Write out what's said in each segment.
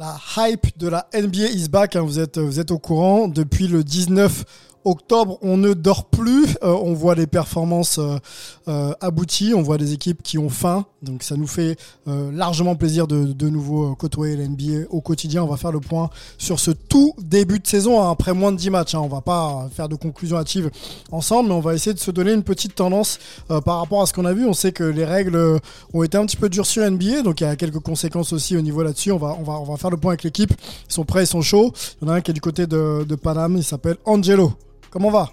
La hype de la NBA is back, hein, vous, êtes, vous êtes au courant. Depuis le 19 octobre, on ne dort plus. Euh, on voit les performances euh, euh, abouties, on voit des équipes qui ont faim. Donc ça nous fait largement plaisir de, de nouveau côtoyer la NBA au quotidien. On va faire le point sur ce tout début de saison hein, après moins de 10 matchs. Hein. On va pas faire de conclusion hâtive ensemble, mais on va essayer de se donner une petite tendance par rapport à ce qu'on a vu. On sait que les règles ont été un petit peu durcies en NBA, donc il y a quelques conséquences aussi au niveau là-dessus. On va faire le point avec l'équipe. Ils sont prêts, ils sont chauds. Il y en a un qui est du côté de, de Paname, il s'appelle Angelo. Comment va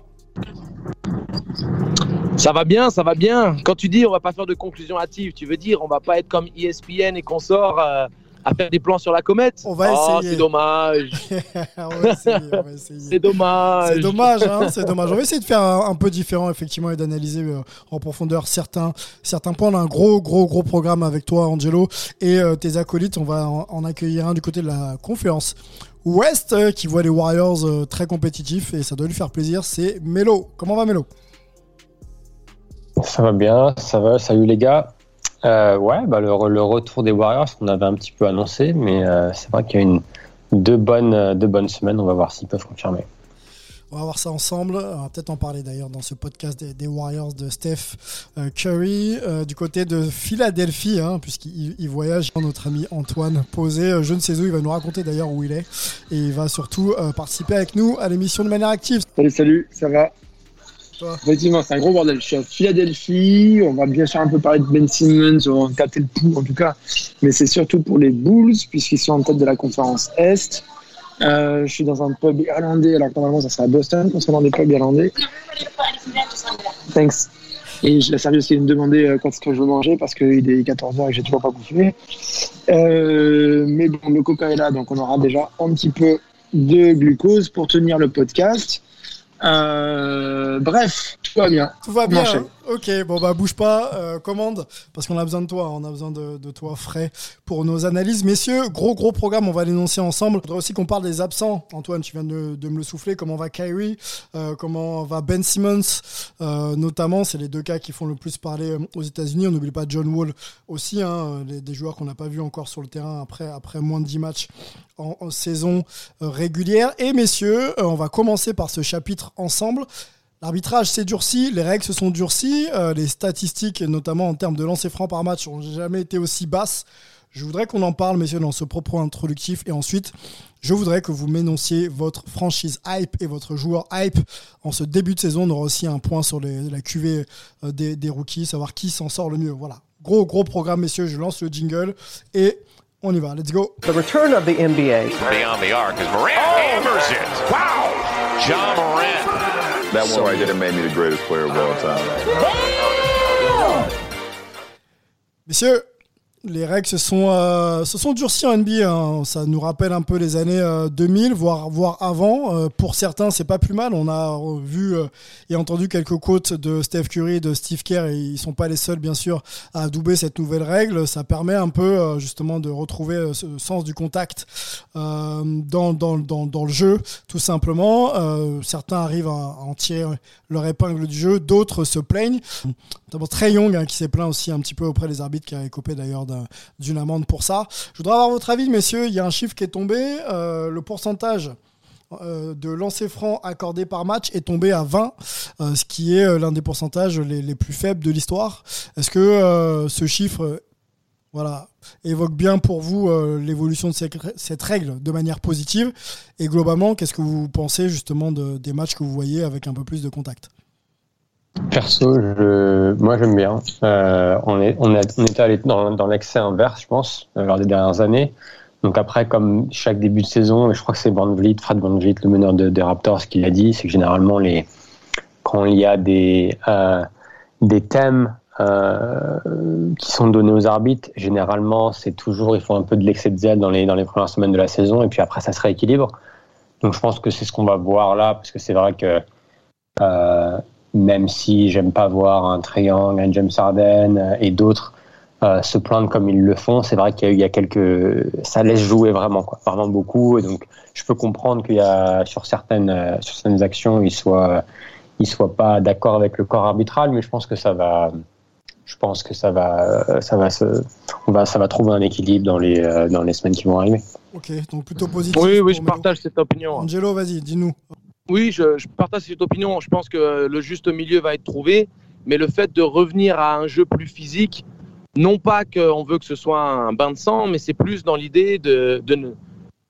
Ça va bien, ça va bien. Quand tu dis on va pas faire de conclusion hâtive, tu veux dire on va pas être comme ESPN et qu'on sort euh, à faire des plans sur la comète On va Oh, essayer. c'est dommage. C'est dommage. C'est dommage, hein, c'est dommage. On va essayer de faire un, un peu différent, effectivement, et d'analyser euh, en profondeur certains, certains points. On a un gros, gros, gros programme avec toi, Angelo, et euh, tes acolytes. On va en, en accueillir un du côté de la conférence Ouest, euh, qui voit les Warriors euh, très compétitifs, et ça doit lui faire plaisir. C'est Melo. Comment va Melo? Ça va bien, ça va, salut les gars. Euh, ouais, bah le, retour des Warriors, on avait un petit peu annoncé, mais c'est vrai qu'il y a une, deux, bonnes, deux bonnes semaines, on va voir s'ils peuvent confirmer. On va voir ça ensemble. On va peut-être en parler d'ailleurs dans ce podcast des, des Warriors de Steph euh, Curry. Euh, du côté de Philadelphie, hein, puisqu'il il voyage, notre ami Antoine posé. euh, je ne sais où, il va nous raconter d'ailleurs où il est. Et il va surtout euh, participer avec nous à l'émission de manière active. Salut, salut, ça va? Toi? Effectivement, c'est un gros bordel. Je suis à Philadelphie. On va bien sûr un peu parler de Ben Simmons, on va tâter le pouls en tout cas. Mais c'est surtout pour les Bulls, puisqu'ils sont en tête de la conférence Est. Euh, je suis dans un pub irlandais, alors que normalement ça serait à Boston concernant des pubs irlandais. Thanks. Et la servi aussi de me demander euh, quand est-ce que je veux manger parce qu'il est 14h et que j'ai toujours pas bouffé. Euh, mais bon, le coca est là, donc on aura déjà un petit peu de glucose pour tenir le podcast. Euh, bref, tout va bien. Tout va bien. hein ok, bon bah bouge pas, euh, commande, parce qu'on a besoin de toi, on a besoin de, toi frais pour nos analyses. Messieurs, gros gros programme, on va l'énoncer ensemble. Je voudrais aussi qu'on parle des absents. Antoine, tu viens de, me le souffler. Comment va Kyrie Euh, Comment va Ben Simmons Euh, Notamment, c'est les deux cas qui font le plus parler aux États-Unis. On n'oublie pas John Wall aussi, hein, des joueurs qu'on n'a pas vus encore sur le terrain après, après moins de 10 matchs en, saison régulière. Et messieurs, on va commencer par ce chapitre ensemble. L'arbitrage s'est durci, les règles se sont durcies, euh, les statistiques, notamment en termes de lancers francs par match, n'ont jamais été aussi basses. Je voudrais qu'on en parle, messieurs, dans ce propos introductif. Et ensuite, je voudrais que vous m'énonciez votre franchise hype et votre joueur hype. En ce début de saison, on aura aussi un point sur les- la QV euh, des, des rookies, savoir qui s'en sort le mieux. Voilà. Gros, gros programme, messieurs. Je lance le jingle et on y va. Let's go. The return of the NBA. Beyond the arc as Morant hammers it. Wow. John Morant. That one right there made me the greatest player of all time. Messieurs, les règles se sont, euh, durcies en NBA. hein. Ça nous rappelle un peu les années euh, 2000, voire, voire avant. Euh, pour certains, c'est pas plus mal. On a euh, vu euh, et entendu quelques quotes de Steph Curry de Steve Kerr. Et ils sont pas les seuls, bien sûr, à adouber cette nouvelle règle. Ça permet un peu, euh, justement, de retrouver euh, ce sens du contact euh, dans, le jeu, tout simplement. Euh, certains arrivent à, à en tirer leur épingle du jeu, d'autres se plaignent. Notamment Trey Young hein, qui s'est plaint aussi un petit peu auprès des arbitres, qui a écopé d'ailleurs d'un- d'une amende pour ça. Je voudrais avoir votre avis, messieurs. Il y a un chiffre qui est tombé. Euh, le pourcentage euh, de lancers francs accordés par match est tombé à 20, euh, ce qui est euh, l'un des pourcentages les, plus faibles de l'histoire. Est-ce que euh, ce chiffre... voilà, évoque bien pour vous euh, l'évolution de cette, règle de manière positive? Et globalement, qu'est-ce que vous pensez justement de- des matchs que vous voyez avec un peu plus de contact? Perso, je, moi j'aime bien. Euh, on, est, on, est, on était allé dans, dans l'excès inverse, je pense, euh, lors des dernières années. Donc après, comme chaque début de saison, et je crois que c'est Van Vliet, Fred Van Vliet, le meneur de- des Raptors, qui l'a dit, c'est que généralement, les, quand il y a des, euh, des thèmes qui sont donnés aux arbitres, généralement, c'est toujours, il faut un peu de l'excès de zèle dans les, dans les premières semaines de la saison, et puis après, ça se rééquilibre. Donc je pense que c'est ce qu'on va voir là, parce que c'est vrai que même si j'aime pas voir un Triangle, un James Harden euh, et d'autres euh, se plaindre comme ils le font, c'est vrai qu'il y, a eu- il y a quelques, ça laisse jouer vraiment, quoi, vraiment beaucoup. Et donc, je peux comprendre qu'il y a sur certaines, euh, sur certaines actions, ils soient, ils soient pas d'accord avec le corps arbitral, mais je pense que ça va, je pense que ça va, ça va se, on va, ça va trouver un équilibre dans les, euh, dans les semaines qui vont arriver. Ok, donc plutôt positif. Oui, oui, je partage cette opinion. Angelo, vas-y, dis-nous. Oui, je, je partage cette opinion. Je pense que le juste milieu va être trouvé, mais le fait de revenir à un jeu plus physique, non pas qu'on veut que ce soit un bain de sang, mais c'est plus dans l'idée de, de, ne,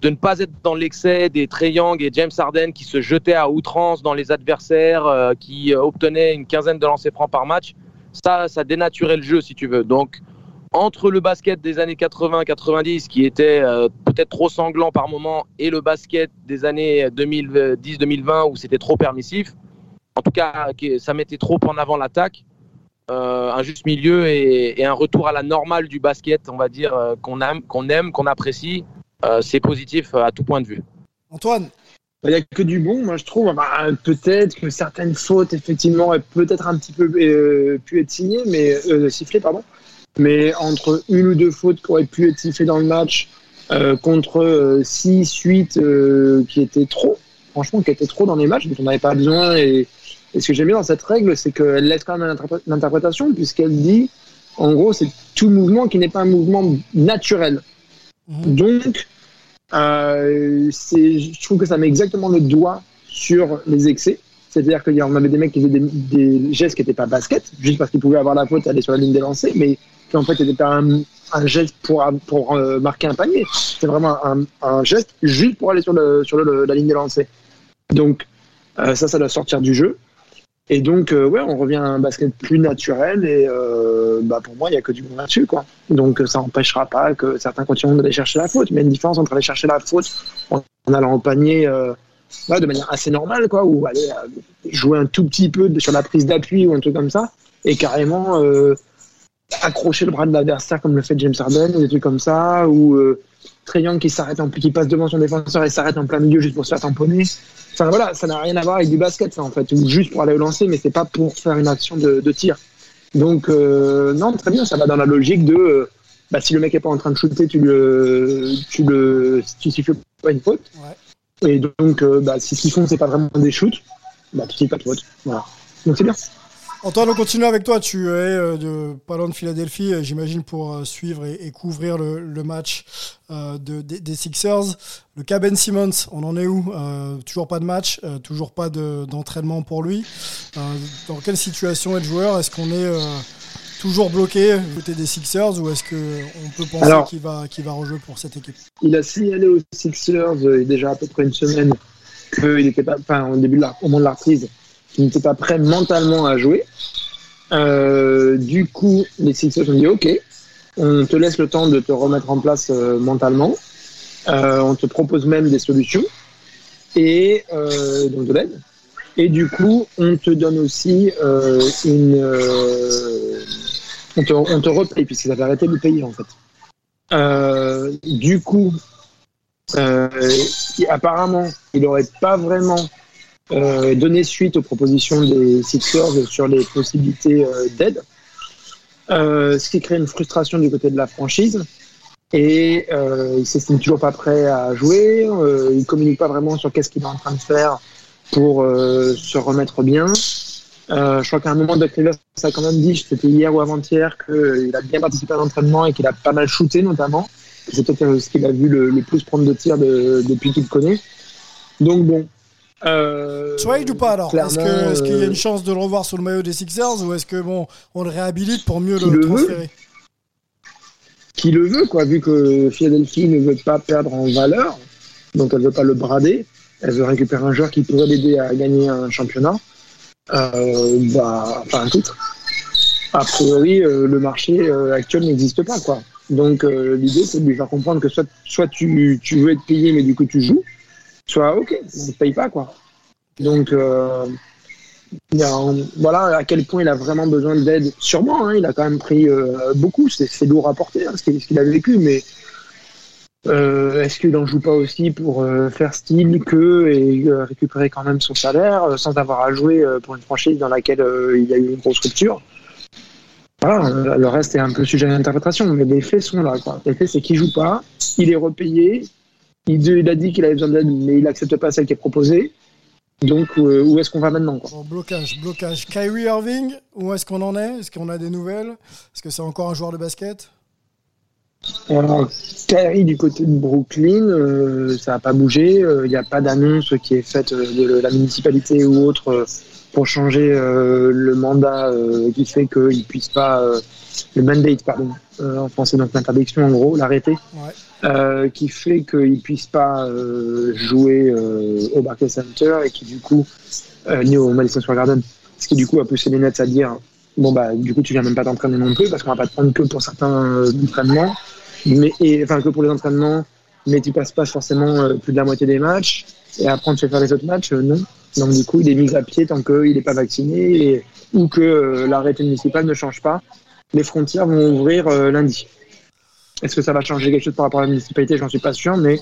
de ne pas être dans l'excès des Trey Young et James Harden qui se jetaient à outrance dans les adversaires, euh, qui obtenaient une quinzaine de lancers francs par match. Ça, ça dénaturait le jeu, si tu veux. Donc, entre le basket des années 80-90, qui était euh, peut-être trop sanglant par moment, et le basket des années 2010-2020, où c'était trop permissif, en tout cas, ça mettait trop en avant l'attaque, euh, un juste milieu et, et un retour à la normale du basket, on va dire, euh, qu'on aime, qu'on aime, qu'on apprécie, euh, c'est positif à tout point de vue. Antoine, Il n'y a que du bon, moi je trouve. Bah, peut-être que certaines fautes, effectivement, aient peut-être un petit peu euh, pu être signées, mais euh, sifflées, pardon. Mais entre une ou deux fautes qui auraient pu être sifflées dans le match, euh, contre euh, six, huit euh, qui étaient trop, franchement, qui étaient trop dans les matchs, dont on n'avait pas besoin. Et, et ce que j'aime bien dans cette règle, c'est qu'elle laisse quand même l'interpré- l'interprétation, puisqu'elle dit, en gros, c'est tout mouvement qui n'est pas un mouvement naturel. Mhm. Donc, euh, je trouve que ça met exactement le doigt sur les excès. C'est-à-dire qu'on avait des mecs qui faisaient des, gestes qui n'étaient pas basket, juste parce qu'ils pouvaient avoir la faute aller sur la ligne des lancers, mais qui en fait n'étaient pas un, geste pour, pour euh, marquer un panier. C'était vraiment un, geste juste pour aller sur, le, sur la ligne des lancers. Donc, euh, ça, ça doit sortir du jeu. Et donc, euh, ouais, on revient à un basket plus naturel et bah, pour moi, il n'y a que du bon là-dessus. Quoi. Donc, ça n'empêchera pas que certains continuent d'aller chercher la faute. Mais il y a une différence entre aller chercher la faute en, allant au panier ouais, de manière assez normale, quoi, ou aller euh, jouer un tout petit peu sur la prise d'appui ou un truc comme ça, et carrément euh, accrocher le bras de l'adversaire comme le fait James Harden, ou des trucs comme ça, ou euh, Trae Young qui s'arrête en qui passe devant son défenseur et s'arrête en plein milieu juste pour se faire tamponner. Enfin voilà, ça n'a rien à voir avec du basket, ça en fait, ou juste pour aller au lancer, mais c'est pas pour faire une action de, de tir. Donc euh, non, très bien, ça va dans la logique de bah, si le mec est pas en train de shooter, tu le, tu le, tu siffles pas une faute. Et donc, euh, bah, si ce qu'ils font c'est pas vraiment des shoots, bah tu siffles pas de faute. Voilà. Donc c'est bien. Antoine, on continue avec toi. Tu es euh, de pas de Philadelphie, euh, j'imagine, pour suivre et, couvrir le, match de, des, Sixers. Le cas Ben Simmons, on en est où? Toujours pas de match, toujours pas de- d'entraînement pour lui. Dans quelle situation est le joueur? Est-ce qu'on est toujours bloqué du côté des Sixers ou est-ce qu'on peut penser qu'il va, qu'il va rejouer pour cette équipe? Il a signalé aux Sixers euh, il y a déjà à peu près une semaine qu'il n'était pas, enfin au début de la, au moment de la reprise, qu'il n'était pas prêt mentalement à jouer. Euh, du coup, les Sixers ont dit OK, on te laisse le temps de te remettre en place euh, mentalement. On te propose même des solutions et donc de l'aide. Et du coup, on te donne aussi euh, une, euh, on te, on te repaye puisqu'ils avaient arrêté de payer en fait. Euh, du coup, euh, apparemment, il n'aurait pas vraiment euh, donné suite aux propositions des Sixers sur les possibilités d'aide, ce qui crée une frustration du côté de la franchise. Et il s'estime toujours pas prêt à jouer. Il communique pas vraiment sur qu'est-ce qu'il est en train de faire pour se remettre bien. Euh, je crois qu'à un moment, Doc Rivers a quand même dit, c'était hier ou avant-hier, qu'il a bien participé à l'entraînement et qu'il a pas mal shooté notamment. C'est peut-être ce qu'il a vu le, le plus prendre de tirs de- depuis qu'il le connaît. Donc bon. Euh, Trade ou pas alors Est-ce qu'il y a euh, une chance de le revoir sur le maillot des Sixers ou est-ce que bon, on le réhabilite pour mieux le le veut. transférer qui le veut, quoi, vu que Philadelphie ne veut pas perdre en valeur, donc elle veut pas le brader, elle veut récupérer un joueur qui pourrait l'aider à gagner un championnat, euh, bah, enfin un titre. A priori, euh, le marché euh, actuel n'existe pas, quoi. Donc euh, l'idée, c'est de lui faire comprendre que soit, soit tu, veux être payé, mais du coup tu joues, soit ok, on ne paye pas, quoi. Donc voilà à quel point il a vraiment besoin d'aide. Sûrement, hein, il a quand même pris beaucoup. C'est lourd à porter, hein, ce qu'il a vécu, mais euh, est-ce qu'il n'en joue pas aussi pour euh, faire style que et euh, récupérer quand même son salaire sans avoir à jouer pour une franchise dans laquelle il y a eu une grosse rupture? Voilà, le reste est un peu sujet à l'interprétation, mais les faits sont là. Quoi. Les faits, c'est qu'il joue pas, il est repayé, il, a dit qu'il avait besoin d'aide, mais il n'accepte pas celle qui est proposée. Donc, où est-ce qu'on va maintenant blocage, blocage. Kyrie Irving, où est-ce qu'on en est? Est-ce qu'on a des nouvelles? Est-ce que c'est encore un joueur de basket? Alors, Kyrie du côté de Brooklyn, euh, ça n'a pas bougé. Euh, Il n'y a pas d'annonce qui est faite euh, de la municipalité ou autre euh, pour changer euh, le mandat euh, qui fait qu'il ne puisse pas. euh, le mandate, pardon, euh, en français, donc l'interdiction en gros, l'arrêté, Ouais. euh, qui fait qu'il ne puisse pas euh, jouer euh, au Barclays Center et qui du coup, euh, ni au Madison Square Garden, ce qui du coup a poussé les Nets à dire bon bah du coup tu viens même pas t'entraîner non plus parce qu'on va pas te prendre que pour certains euh, entraînements mais et, enfin que pour les entraînements mais tu passes pas forcément euh, plus de la moitié des matchs. Et après tu fais faire les autres matchs euh, non. Donc du coup il est mis à pied tant qu'il n'est pas vacciné ou que euh, l'arrêté municipal ne change pas. Les frontières vont ouvrir lundi. Est-ce que ça va changer quelque chose par rapport à la municipalité? J'en suis pas sûr mais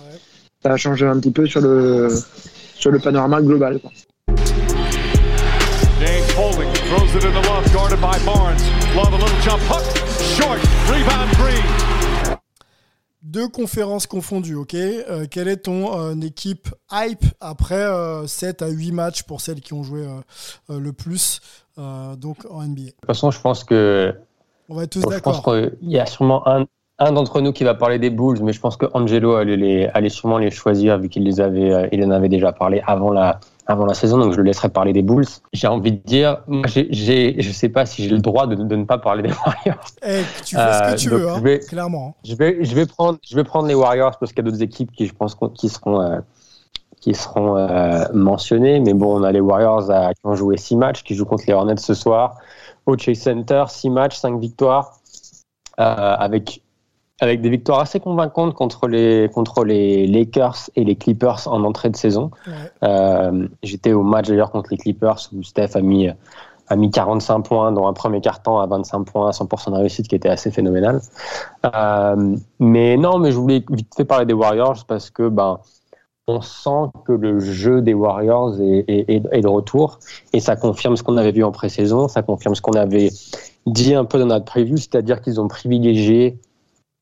ça va changer un petit peu sur le sur le panorama global quoi. Throws it in the love, guarded by Barnes. Love a little jump. Hook, short, rebound. Deux conférences confondues, ok Euh, Quelle est ton euh, équipe hype après euh, 7 à 8 matchs pour celles qui ont joué euh, euh, le plus euh, donc en NBA De toute façon, je pense que On va être tous Bon, je pense d'accord. qu'il y a sûrement un, un d'entre nous qui va parler des Bulls, mais je pense que Angelo allait, les, allait sûrement les choisir vu qu'il les avait, euh, il en avait déjà parlé avant la, avant la saison, donc je le laisserai parler des Bulls. J'ai envie de dire, moi, j'ai, j'ai, je sais pas si j'ai le droit de, de ne pas parler des Warriors. Eh, tu fais ce que Euh, tu veux, hein, je vais- clairement. hein. Je vais, je vais prendre, je vais prendre les Warriors parce qu'il y a d'autres équipes qui, je pense, qui seront, euh, qui seront euh, mentionnées. Mais bon, on a les Warriors à- qui ont joué six matchs, qui jouent contre les Hornets ce soir au Chase Center, six matchs, cinq victoires, euh, avec avec des victoires assez convaincantes contre les contre les Lakers et les Clippers en entrée de saison. Ouais. Euh, J'étais au match d'ailleurs contre les Clippers où Steph a mis a mis 45 points dans un premier quart-temps à 25 points, à 100% de réussite, qui était assez phénoménal. Euh, mais non, mais je voulais vite fait parler des Warriors parce que ben on sent que le jeu des Warriors est, est- est- est de retour et ça confirme ce qu'on avait vu en pré-saison, ça confirme ce qu'on avait dit un peu dans notre preview, c'est-à-dire qu'ils ont privilégié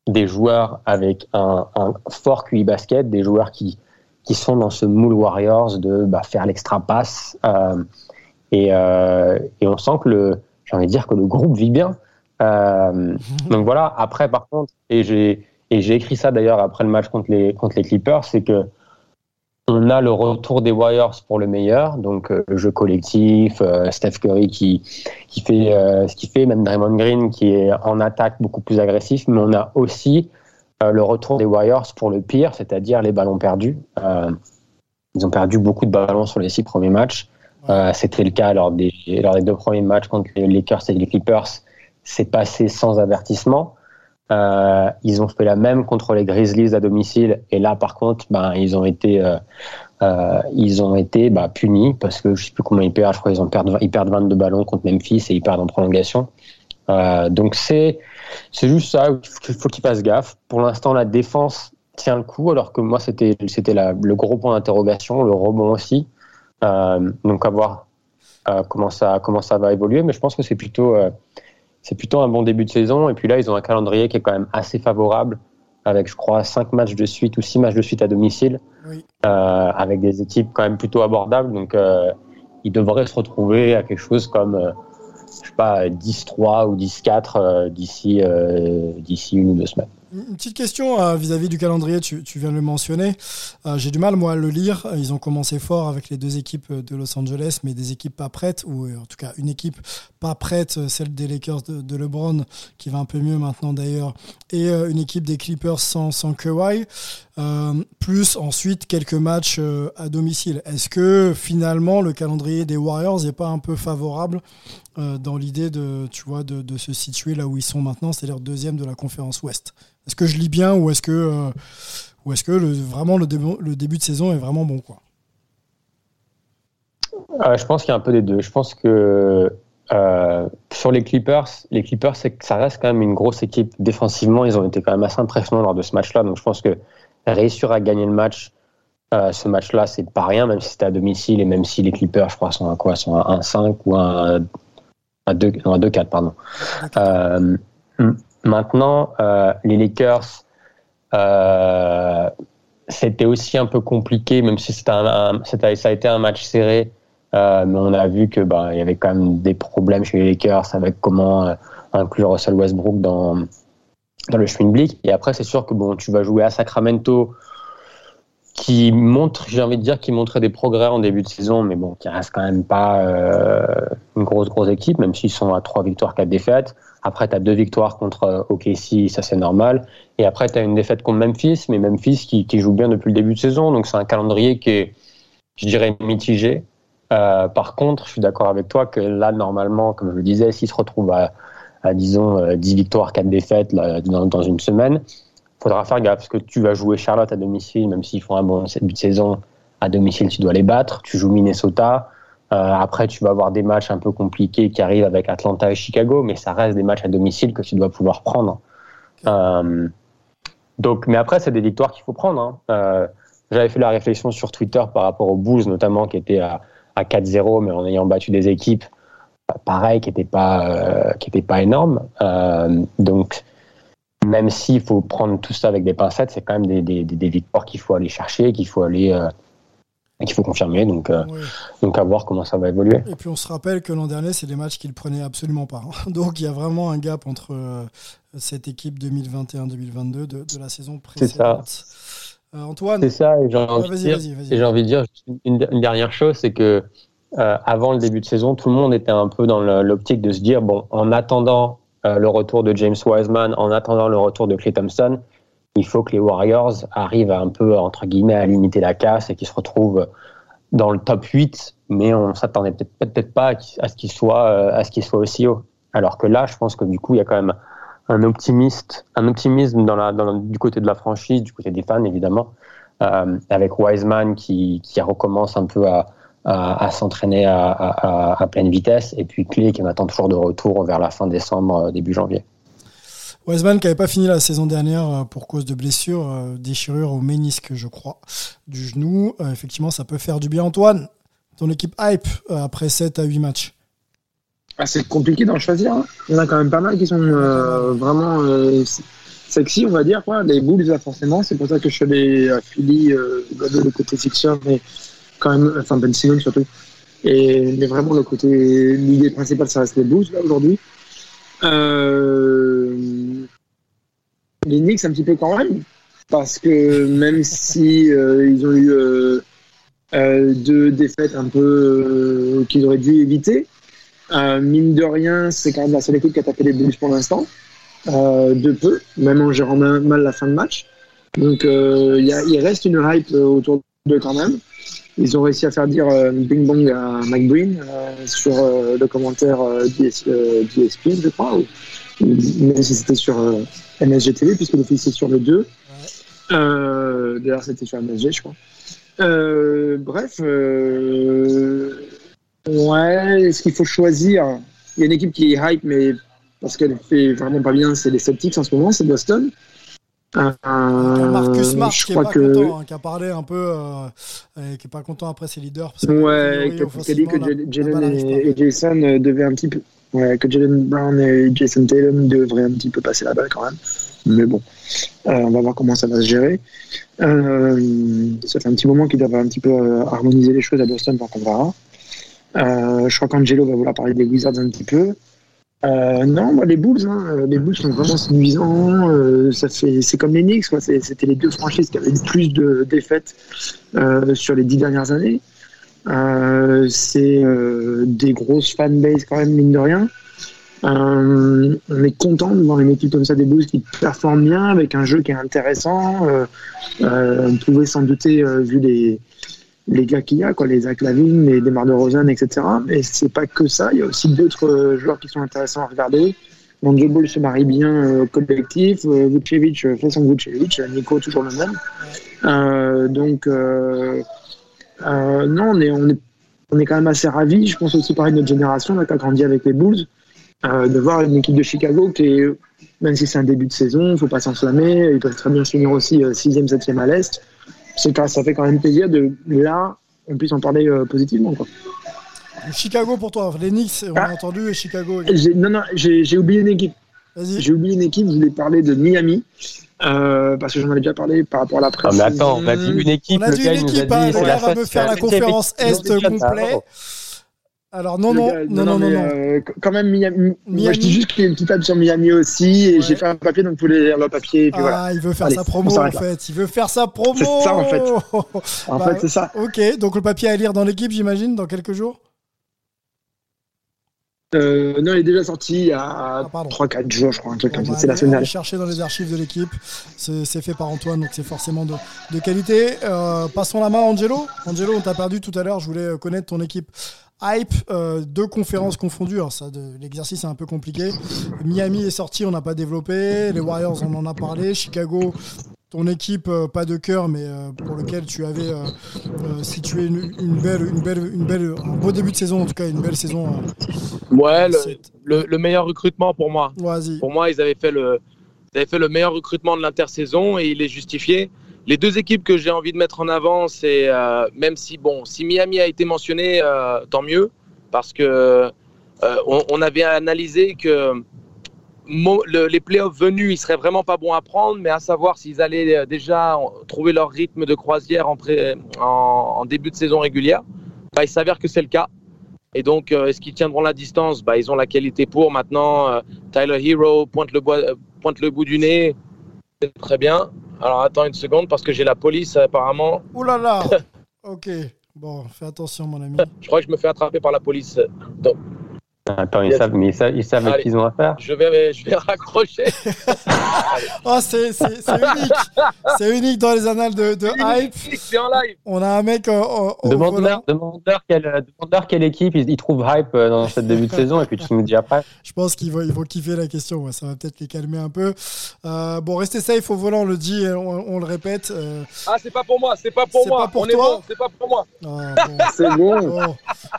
des joueurs avec un, un fort QI basket, des joueurs qui qui sont dans ce moule Warriors de bah, faire l'extra passe euh, et, euh, et on sent que le j'ai envie de dire que le groupe vit bien. Euh, donc voilà. Après, par contre, et j'ai et j'ai écrit ça d'ailleurs après le match contre les contre les Clippers, c'est que on a le retour des Warriors pour le meilleur, donc euh, le jeu collectif, euh, Steph Curry qui qui fait euh, ce qu'il fait, même Draymond Green qui est en attaque beaucoup plus agressif, mais on a aussi euh, le retour des Warriors pour le pire, c'est-à-dire les ballons perdus. Euh, ils ont perdu beaucoup de ballons sur les six premiers matchs. Euh, C'était le cas lors des, lors des deux premiers matchs contre les Lakers et les Clippers. C'est passé sans avertissement. Euh, ils ont fait la même contre les Grizzlies à domicile. Et là, par contre, ben, ils ont été, euh, euh, ils ont été bah, punis parce que je sais plus combien ils perdent. Je crois qu'ils ils perdent 22 ballons contre Memphis et ils perdent en prolongation. Donc c'est, c'est juste ça. Il faut qu'ils fassent gaffe. Pour l'instant, la défense tient le coup, alors que moi, c'était, c'était le gros point d'interrogation, le rebond aussi. Donc à voir comment ça comment ça va évoluer, mais je pense que c'est plutôt c'est plutôt un bon début de saison. Et puis là, ils ont un calendrier qui est quand même assez favorable, avec je crois cinq matchs de suite ou six matchs de suite à domicile, Oui. euh, avec des équipes quand même plutôt abordables. Donc euh, ils devraient se retrouver à quelque chose comme euh, je sais pas 10-3 ou 10-4 euh, d'ici d'ici une ou deux semaines. Une petite question euh, vis-à-vis du calendrier, tu, viens de le mentionner. Euh, j'ai du mal, moi, à le lire. Ils ont commencé fort avec les deux équipes de Los Angeles, mais des équipes pas prêtes, ou en tout cas une équipe pas prête, celle des Lakers de, LeBron, qui va un peu mieux maintenant d'ailleurs, et une équipe des Clippers sans, sans Kawhi, plus ensuite quelques matchs à domicile. Est-ce que finalement le calendrier des Warriors n'est pas un peu favorable dans l'idée de, de, se situer là où ils sont maintenant, c'est-à-dire deuxième de la conférence Ouest? Est-ce que je lis bien ou est-ce que, euh, ou est-ce que vraiment le, début de saison est vraiment bon quoi? Euh, Je pense qu'il y a un peu des deux. Je pense que euh, sur les Clippers, les Clippers, ça reste quand même une grosse équipe défensivement. Ils ont été quand même assez impressionnants lors de ce match-là. Donc je pense que réussir à gagner le match, ce match-là, c'est pas rien, même si c'était à domicile et même si les Clippers, je crois, sont à quoi? Sont à 1-5 ou à 2-4, pardon. Maintenant, euh, les Lakers, euh, c'était aussi un peu compliqué, même si c'était un, ça a été un match serré. Euh, mais on a vu que bah, il y avait quand même des problèmes chez les Lakers avec comment euh, inclure Russell Westbrook dans dans le Schwinblick. Et après, c'est sûr que bon, tu vas jouer à Sacramento, qui montre, j'ai envie de dire, qui montrait des progrès en début de saison, mais bon, qui reste quand même pas euh, une grosse grosse équipe, même s'ils sont à trois victoires, quatre défaites. Après, tu as deux victoires contre euh, OKC, ça c'est normal. Et après, tu as une défaite contre Memphis, mais Memphis qui, joue bien depuis le début de saison. Donc c'est un calendrier qui est, je dirais, mitigé. Euh, par contre, je suis d'accord avec toi que là, normalement, comme je le disais, s'il se retrouve à, à disons, 10 euh, victoires, 4 défaites dans, une semaine, faudra faire gaffe parce que tu vas jouer Charlotte à domicile, même s'ils font un bon début de saison à domicile, tu dois les battre. Tu joues Minnesota. Euh, après, tu vas avoir des matchs un peu compliqués qui arrivent avec Atlanta et Chicago, mais ça reste des matchs à domicile que tu dois pouvoir prendre. Euh, donc, mais après, c'est des victoires qu'il faut prendre. Hein. J'avais fait la réflexion sur Twitter par rapport aux Bulls, notamment, qui étaient à, 4-0, mais en ayant battu des équipes, pareil, qui n'étaient pas, qui pas énormes. donc, même s'il faut prendre tout ça avec des pincettes, c'est quand même des, des, des victoires qu'il faut aller chercher, qu'il faut aller et qu'il faut confirmer. Donc, euh, donc à voir comment ça va évoluer. Et puis on se rappelle que l'an dernier, c'est des matchs qu'il prenait absolument pas. Hein. Donc il y a vraiment un gap entre euh, cette équipe 2021-2022 de, de, la saison précédente. C'est ça. Euh, Antoine. C'est ça. Et j'ai envie, envie, de dire une, dernière chose, c'est que avant le début de saison, tout le monde était un peu dans l'optique de se dire bon, en attendant le retour de James Wiseman, en attendant le retour de Clay Thompson, il faut que les Warriors arrivent un peu, entre guillemets, à limiter la casse et qu'ils se retrouvent dans le top 8, mais on s'attendait peut-être pas à ce qu'ils soient, euh, à ce soient aussi haut. Alors que là, je pense que du coup, il y a quand même un optimiste, un optimisme du côté de la franchise, du côté des fans évidemment, euh, avec Wiseman qui recommence un peu à, à, s'entraîner à, à, pleine vitesse, et puis Clay qui m'attend toujours de retour vers la fin décembre, début janvier. Wiseman qui n'avait pas fini la saison dernière euh, pour cause de blessure, euh, déchirure au ménisque, je crois, du genou. Euh, effectivement, ça peut faire du bien. Antoine, ton équipe hype après 7 à 8 matchs ah, C'est compliqué d'en choisir. Hein. Il y en a quand même pas mal qui sont vraiment sexy, on va dire. Quoi. Les Bulls, forcément. C'est pour ça que je suis allé à Philly, le côté Sixer, mais quand même, enfin Ben Simmons surtout. Et, mais vraiment, le côté, l'idée principale, ça reste les Bulls, là, aujourd'hui. Euh, les Knicks un petit peu quand même, parce que même si euh, ils ont eu euh, deux défaites un peu qu'ils auraient dû éviter, mine de rien, c'est quand même la seule équipe qui a tapé les Bulls pour l'instant, de peu, même en gérant mal la fin de match. Donc il reste une hype autour d'eux quand même. Ils ont réussi à faire dire Bing Bong à McBreen sur le commentaire d'ESPN, je crois, même si c'était sur MSG TV, puisque le fils est sur le 2. Euh, D'ailleurs, c'était sur MSG, je crois. Euh, bref, euh, ouais, est-ce qu'il faut choisir Il y a une équipe qui est hype, mais parce qu'elle fait vraiment pas bien, c'est les Celtics en ce moment, c'est Boston. Euh, Marcus Smart qui est pas content, hein, qui a parlé un peu, euh, qui est pas content après ses leaders. Parce que ouais, qui a dit que Jalen et, et, Jason euh, devaient un petit peu, Ouais, que Jalen Brown et Jason Tatum devraient un petit peu passer la balle quand même. Mais bon, euh, on va voir comment ça va se gérer. Euh, ça fait un petit moment qu'ils doivent un petit peu euh, harmoniser les choses à Boston, donc on verra. je crois qu'Angelo va vouloir parler des Wizards un petit peu. Euh, non, moi, les Bulls, hein, les Bulls sont vraiment séduisants. Euh, ça fait, c'est comme les Knicks, C'était les deux franchises qui avaient le plus de défaites euh, sur les dix dernières années. Euh, c'est euh, des grosses fanbases quand même, mine de rien. Euh, on est content de voir une équipe comme ça des Bulls qui performe bien, avec un jeu qui est intéressant. Euh, euh, on pouvait s'en douter euh, vu les, les gars qu'il y a, quoi, les Zach les Demar de Rosanne, etc. Mais c'est pas que ça, il y a aussi d'autres euh, joueurs qui sont intéressants à regarder. Mon Joe Ball se marie bien euh, au collectif, euh, Vucevic fait son Vucevic, Nico toujours le même. Donc, non, on est, on, est, quand même assez ravis. Je pense aussi pareil notre génération là, qui a grandi avec les Bulls, de voir une équipe de Chicago qui même si c'est un début de saison, il faut pas s'enflammer, ils peuvent très bien finir aussi 6e, 7e à l'Est. C'est quand- Ça fait quand même plaisir de là, on puisse en parler euh, positivement. Quoi. Chicago pour toi, les Knicks, on Ah. a entendu, et Chicago. J'ai- Non, non, j'ai j'ai oublié une équipe. Vas-y. J'ai oublié une équipe, je voulais parler de Miami. euh, parce que j'en avais déjà parlé par rapport à la Ah, presse. mais attends, on a dit une équipe. On a le dit gars, une il nous a équipe, dit, hein, c'est le gars va me faire la conférence Est équipe. Alors non, non, non, non, non, euh, quand même, Miami. Moi, je dis juste qu'il y a une petite table sur Miami aussi, et Ouais. j'ai fait un papier, donc vous pouvez lire le papier, et puis Ah, voilà. il veut faire Allez, sa promo en fait. Il veut faire sa promo. C'est ça, en fait. En Bah, fait, c'est ça. Ok, donc le papier à lire dans l'équipe, j'imagine, dans quelques jours? Euh, non, il est déjà sorti il y a Ah, pardon. 3-4 jours, je crois, un truc comme ça. C'est la semaine chercher dans les archives de l'équipe. C'est fait par Antoine, donc c'est forcément de, de qualité. Euh, passons la main à Angelo. Angelo, on t'a perdu tout à l'heure. Je voulais connaître ton équipe. Hype, euh, deux conférences confondues. Alors ça, l'exercice est un peu compliqué. Miami est sorti, on n'a pas développé. Les Warriors, on en a parlé. Chicago, ton équipe, euh, pas de cœur, mais euh, pour lequel tu avais euh, situé une, une belle, une belle, une belle, un beau début de saison en tout cas, une belle saison. Ouais, le, c'est- le- le meilleur recrutement pour moi. Vas-y. Pour moi, ils avaient fait le, ils avaient fait le meilleur recrutement de l'intersaison et il est justifié. Les deux équipes que j'ai envie de mettre en avant, c'est euh, même si bon, si Miami a été mentionné, euh, tant mieux, parce que euh, on, avait analysé que les playoffs venus, ils seraient vraiment pas bons à prendre, mais à savoir s'ils allaient déjà trouver leur rythme de croisière en, début de saison régulière. Bah, il s'avère que c'est le cas. Et donc, est-ce qu'ils tiendront la distance? Bah, Ils ont la qualité pour. Maintenant, Tyler Hero pointe le bout du nez. C'est très bien. Alors, attends une seconde parce que j'ai la police apparemment. Ouh là là Ok. Bon, fais attention, mon ami. Je crois que je me fais attraper par la police. Donc, Attends, ils savent, mais ils savent, ils savent Allez. ce qu'ils ont à faire. je vais, je vais raccrocher. Oh, c'est c'est- c'est unique. C'est unique dans les annales de, de Hype. C'est en live. On a un mec en, en- au Demande-leur volant. demande-leur quelle, demande-leur quelle équipe ils, ils trouvent hype euh, dans cette début de saison et puis tu nous dis après. Je pense qu'ils vont, ils vont kiffer la question. Ouais, ça va peut-être les calmer un peu. Euh, bon, restez safe au volant, on le dit, et on, on le répète. Euh, Ah, c'est pas pour moi. C'est pas pour C'est moi. pas pour On est toi bon. C'est pas pour moi. ah, bon. C'est bon. Bon,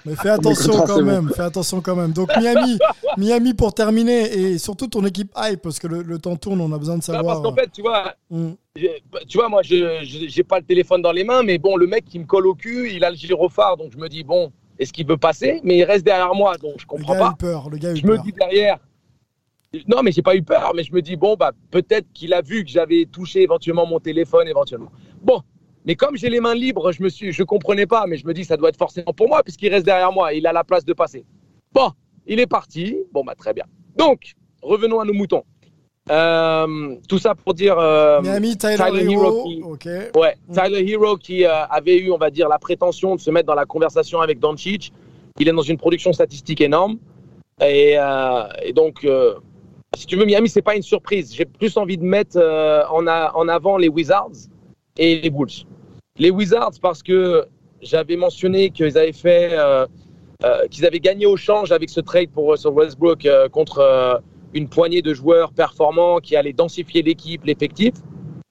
mais fais attention quand même, fais attention quand même. Donc Miami, Miami pour terminer et surtout ton équipe hype parce que le, le temps tourne, on a besoin de Non, savoir. parce qu'en fait, tu vois, Hmm. j'ai- tu vois, moi, je j'ai pas le téléphone dans les mains, mais bon, le mec qui me colle au cul, il a le gyrophare, donc je me dis bon, est-ce qu'il veut passer? Mais il reste derrière moi, donc je le comprends gars a pas. eu peur, le gars a eu Je me dis derrière. Non, mais j'ai pas eu peur, mais je me dis bon, bah peut-être qu'il a vu que j'avais touché éventuellement mon téléphone, éventuellement. Bon, mais comme j'ai les mains libres, je me suis, je comprenais pas, mais je me dis ça doit être forcément pour moi puisqu'il reste derrière moi, il a la place de passer. Bon, il est parti. Bon, bah très bien. Donc, revenons à nos moutons. Euh, tout ça pour dire. euh, Miami, Tyler, Tyler Hero. Hero qui-. Ouais, Mm. Tyler Hero qui euh, avait eu, on va dire, la prétention de se mettre dans la conversation avec Doncic. Il est dans une production statistique énorme. Et, et donc, si tu veux, Miami, c'est pas une surprise. J'ai plus envie de mettre en, a- en avant les Wizards et les Bulls. Les Wizards parce que j'avais mentionné qu'ils avaient fait, euh, qu'ils avaient gagné au change avec ce trade pour Westbrook euh, contre euh, une poignée de joueurs performants qui allaient densifier l'équipe, l'effectif.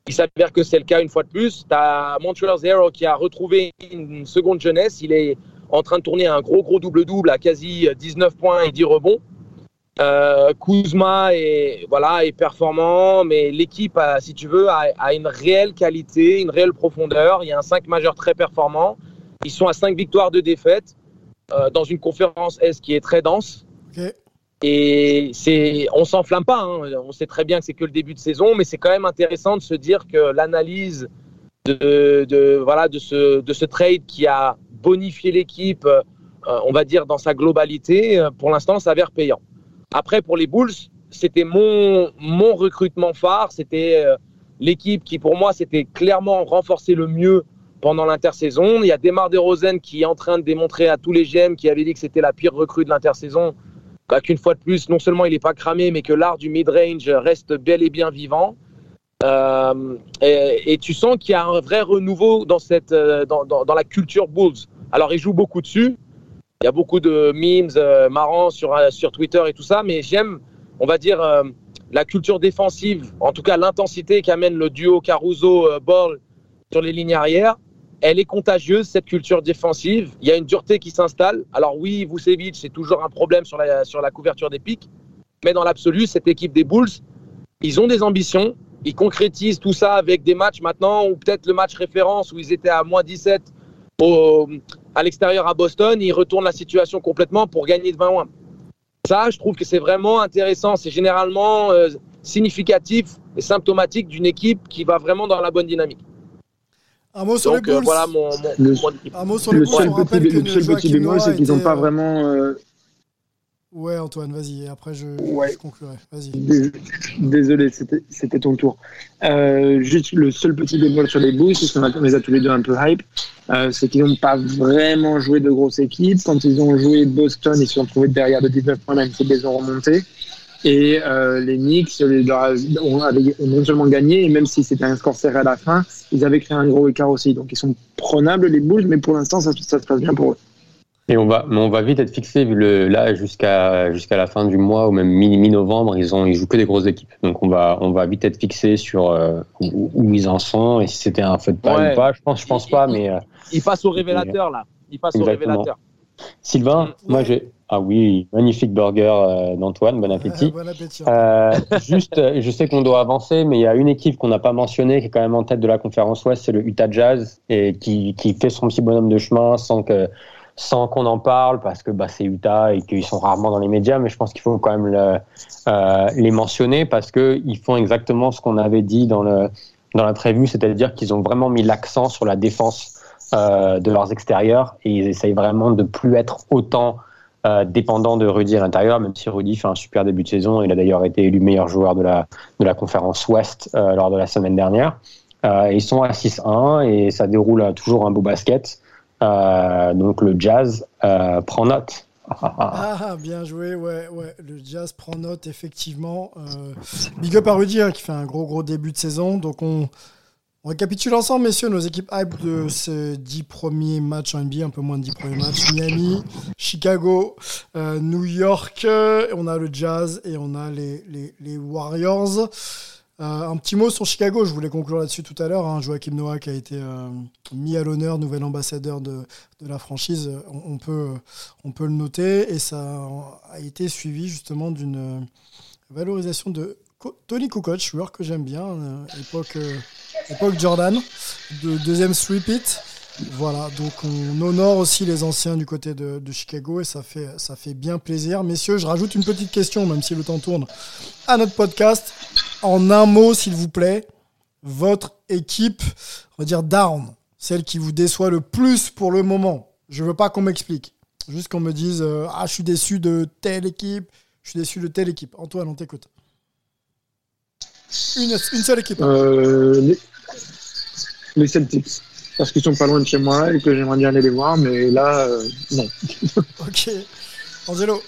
Il s'avère que c'est le cas une fois de plus. Tu as Montreal Zero qui a retrouvé une seconde jeunesse. Il est en train de tourner un gros, gros double-double à quasi 19 points et 10 rebonds. Kuzma est, voilà, est performant, mais l'équipe, si tu veux, a, a une réelle qualité, une réelle profondeur. Il y a un 5 majeur très performant. Ils sont à 5 victoires de défaite euh, dans une conférence S qui est très dense. Et c'est, on s'enflamme pas. hein. On sait très bien que c'est que le début de saison, mais c'est quand même intéressant de se dire que l'analyse de, de, voilà, de, ce, de ce trade qui a bonifié l'équipe, euh, on va dire dans sa globalité, euh, pour l'instant, s'avère payant. Après, pour les Bulls, c'était mon, mon recrutement phare. C'était euh, l'équipe qui, pour moi, s'était clairement renforcée le mieux pendant l'intersaison. Il y a Demar DeRozan qui est en train de démontrer à tous les GM qui avaient dit que c'était la pire recrue de l'intersaison, bah, qu'une fois de plus, non seulement il n'est pas cramé, mais que l'art du mid-range reste bel et bien vivant. Euh, et, tu sens qu'il y a un vrai renouveau dans, cette, euh, dans, dans, dans, la culture Bulls. Alors, ils jouent beaucoup dessus. Il y a beaucoup de memes euh, marrants sur, sur Twitter et tout ça, mais j'aime, on va dire, la culture défensive, en tout cas l'intensité qu'amène le duo Caruso-Ball sur les lignes arrière. Elle est contagieuse, cette culture défensive. Il y a une dureté qui s'installe. Alors oui, Vucevic, c'est toujours un problème sur la, sur la couverture des pics. Mais dans l'absolu, cette équipe des Bulls, ils ont des ambitions. Ils concrétisent tout ça avec des matchs maintenant, ou peut-être le match référence où ils étaient à moins 17 au, à l'extérieur à Boston. Ils retournent la situation complètement pour gagner de 20 Ça, je trouve que c'est vraiment intéressant. C'est généralement euh, significatif et symptomatique d'une équipe qui va vraiment dans la bonne dynamique. Un mot sur Donc, les euh, Bulls. voilà mon, mon, Le- mon. Un mot sur les Le Bulls. seul on petit, que le seul petit bémol, c'est qu'ils n'ont pas vraiment. euh, Ouais, Antoine, vas-y. Et après, je, Ouais. je conclurai. Vas-y. Dés- Désolé, c'était c'était ton tour. Euh, juste le seul petit bémol sur les Bulls, parce qu'on les a tous les deux un peu hype, euh, c'est qu'ils n'ont pas vraiment joué de grosses équipes. Quand ils ont joué Boston, ils se sont trouvés derrière de 19 points, même s'ils les ont remontés. Et euh, les Knicks ils ont, avaient- ont non seulement gagné, et même si c'était un score serré à la fin, ils avaient créé un gros écart aussi. Donc ils sont prenables les Bulls, mais pour l'instant ça, ça se passe bien pour eux. Et on va, mais on va vite être fixé vu le là jusqu'à jusqu'à la fin du mois ou même mi- mi-novembre, ils ont ils jouent que des grosses équipes. Donc on va on va vite être fixé sur euh, où, où ils en sont et si c'était un feu de paille Ouais. ou pas. Je pense je pense pas, mais euh, Il passe au révélateur là. Il passe au révélateur. Sylvain, Mm. moi j'ai ah oui magnifique burger euh, d'Antoine, bon appétit. bon appétit. Euh, juste, euh, je sais qu'on doit avancer, mais il y a une équipe qu'on n'a pas mentionnée qui est quand même en tête de la conférence Ouest, c'est le Utah Jazz, et qui, qui fait son petit bonhomme de chemin sans que sans qu'on en parle, parce que bah, c'est Utah et qu'ils sont rarement dans les médias, mais je pense qu'il faut quand même le, euh, les mentionner parce que ils font exactement ce qu'on avait dit dans le dans la prévue, c'est-à-dire qu'ils ont vraiment mis l'accent sur la défense euh, de leurs extérieurs et ils essayent vraiment de plus être autant euh, dépendant de Rudy à l'intérieur, même si Rudy fait un super début de saison. Il a d'ailleurs été élu meilleur joueur de la, de la conférence Ouest euh, lors de la semaine dernière. Ils sont à 6-1 et ça déroule toujours un beau basket. Donc le Jazz prend note. Ah, bien joué, ouais, ouais. Le Jazz prend note, effectivement. Euh, big up à Rudy, hein, qui fait un gros, gros début de saison. Donc, on, on récapitule ensemble, messieurs, nos équipes hype de ces 10 premiers matchs en NBA, un peu moins de 10 premiers matchs. Miami, Chicago, euh, New York, euh, on a le Jazz et on a les, les, les Warriors. Euh, un petit mot sur Chicago, je voulais conclure là-dessus tout à l'heure. Hein. Joachim Noah qui a été euh, mis à l'honneur, nouvel ambassadeur de, de la franchise, on, on peut, on peut le noter. Et ça a été suivi justement d'une valorisation de Tony Kukoc, joueur que j'aime bien, euh, époque, euh, époque Jordan, de, deuxième sweep-it. Voilà, donc on honore aussi les anciens du côté de, Chicago et ça fait, ça fait bien plaisir. Messieurs, je rajoute une petite question, même si le temps tourne, à notre podcast. En un mot, s'il vous plaît, votre équipe, on va dire down, celle qui vous déçoit le plus pour le moment. Je veux pas qu'on m'explique, juste qu'on me dise euh, ah je suis déçu de telle équipe, je suis déçu de telle équipe. Antoine, on t'écoute. Une, une seule équipe. Euh, les, les Celtics. Parce qu'ils sont pas loin de chez moi et que j'aimerais bien aller les voir, mais là, euh, non. Ok. Angelo.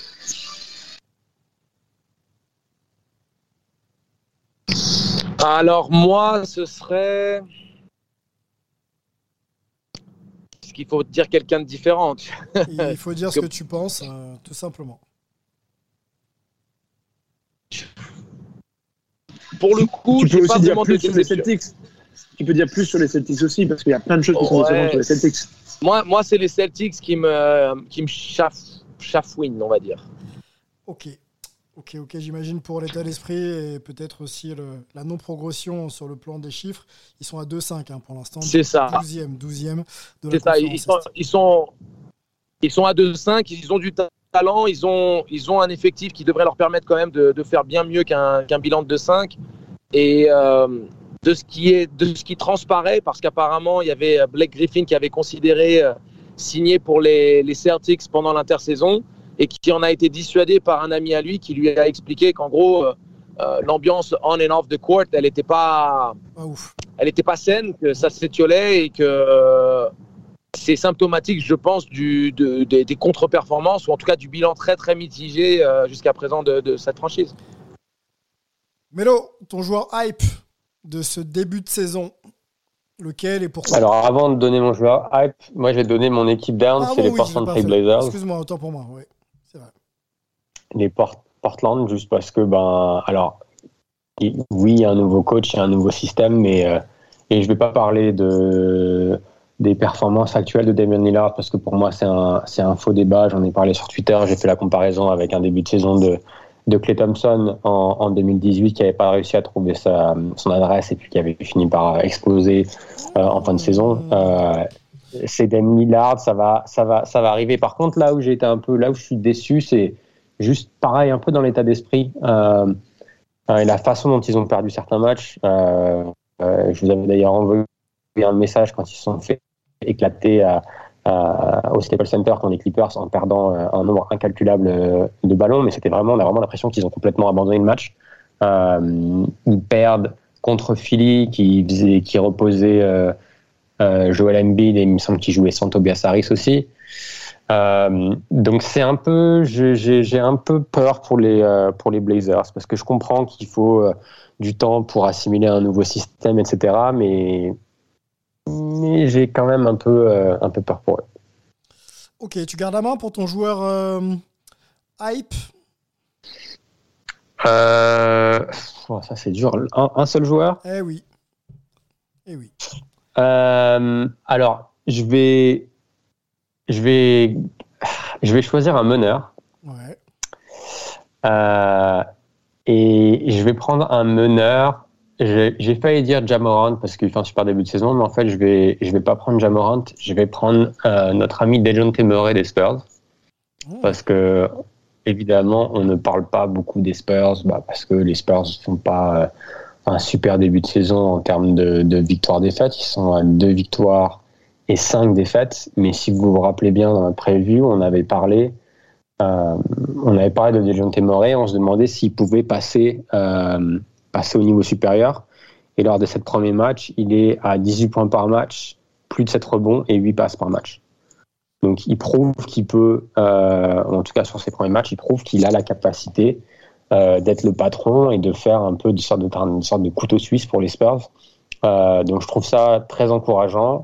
Alors moi, ce serait... Est-ce qu'il faut dire quelqu'un de différent? Il faut dire ce que tu penses, euh, tout simplement. Pour le coup, peux pas aussi dire vraiment de plus sur les déception. Celtics. Tu peux dire plus sur les Celtics aussi, parce qu'il y a plein de choses qui sont Ouais. décevantes sur les Celtics. Moi, moi c'est les Celtics qui me, qui me chaff- chafouinent, on va dire. Ok. Ok, ok, j'imagine pour l'état d'esprit et peut-être aussi le- la non-progression sur le plan des chiffres. Ils sont à 2-5 hein, pour l'instant. C'est ça. 12e, 12e de la C'est ça, ils sont, ils sont, ils sont à 2-5, ils ont du ta- talent, ils ont, ils ont un effectif qui devrait leur permettre quand même de, de faire bien mieux qu'un bilan de 2-5. Et euh, de, ce qui est, de ce qui transparaît, parce qu'apparemment, il y avait Blake Griffin qui avait considéré euh, signer pour les, les Celtics pendant l'intersaison. et qui en a été dissuadé par un ami à lui qui lui a expliqué qu'en gros, euh, l'ambiance on and off the court, elle n'était pas, elle était pas saine, que ça s'étiolait et que c'est symptomatique, je pense, du, des contre-performances ou en tout cas du bilan très très mitigé jusqu'à présent de, de cette franchise. Melo, ton joueur hype de ce début de saison, lequel et pourquoi Alors avant de donner mon joueur hype, moi je vais donner mon équipe down, ah c'est les Portland Trail Blazers. Excuse-moi, autant pour moi, oui, c'est vrai. Les Portland, juste parce que, ben, alors, oui, il y a un nouveau coach, il y a un nouveau système, mais euh, et je vais pas parler de des performances actuelles de Damien Lillard parce que pour moi c'est un, faux débat. J'en ai parlé sur Twitter, j'ai fait la comparaison avec un début de saison de Clay Thompson en, en 2018 qui n'avait pas réussi à trouver son adresse et puis qui avait fini par exploser euh, en fin de saison. Euh, c'est Dame Lillard, ça va, arriver. Par contre, là où j'ai été un peu, là où je suis déçu, c'est juste pareil, un peu dans l'état d'esprit euh, et la façon dont ils ont perdu certains matchs. Je vous avais d'ailleurs envoyé un message quand ils sont fait euh, au Staples Center contre les Clippers en perdant euh, un nombre incalculable euh, de ballons, mais c'était vraiment, on a vraiment l'impression qu'ils ont complètement abandonné le match. ils perdent contre Philly qui, faisait, qui reposait Joel Embiid et il me semble qu'il jouait sans Tobias Harris aussi. donc c'est un peu, j'ai un peu peur pour les pour les Blazers parce que je comprends qu'il faut du temps pour assimiler un nouveau système, etc. Mais mais j'ai quand même un peu, euh, un peu peur pour eux. Ok, tu gardes la main pour ton joueur euh, hype? Euh, oh, Ça c'est dur. Un, seul joueur? Eh oui. Eh oui. alors, je vais, je vais, je vais choisir un meneur. Ouais. et je vais prendre un meneur j'ai failli dire Jamorant parce qu'il fait un super début de saison, mais en fait, je vais, je vais pas prendre Jamorant. Je vais prendre euh, notre ami Dejon Murray des Spurs. Oh. Parce que, évidemment, on ne parle pas beaucoup des Spurs bah, parce que les Spurs ne font pas euh, un super début de saison en termes de, de victoires-défaites. Ils sont à deux victoires et cinq défaites. Mais si vous vous rappelez bien dans notre prévu, on avait parlé. Euh, on avait parlé de Dejon Murray, on se demandait s'il pouvait passer euh, passer au niveau supérieur. Et lors de cette premier match, il est à 18 points par match, plus de 7 rebonds et 8 passes par match. Donc il prouve qu'il peut, euh, en tout cas sur ses premiers matchs, il prouve qu'il a la capacité euh, d'être le patron et de faire un peu une sorte de, couteau suisse pour les Spurs. Euh, donc je trouve ça très encourageant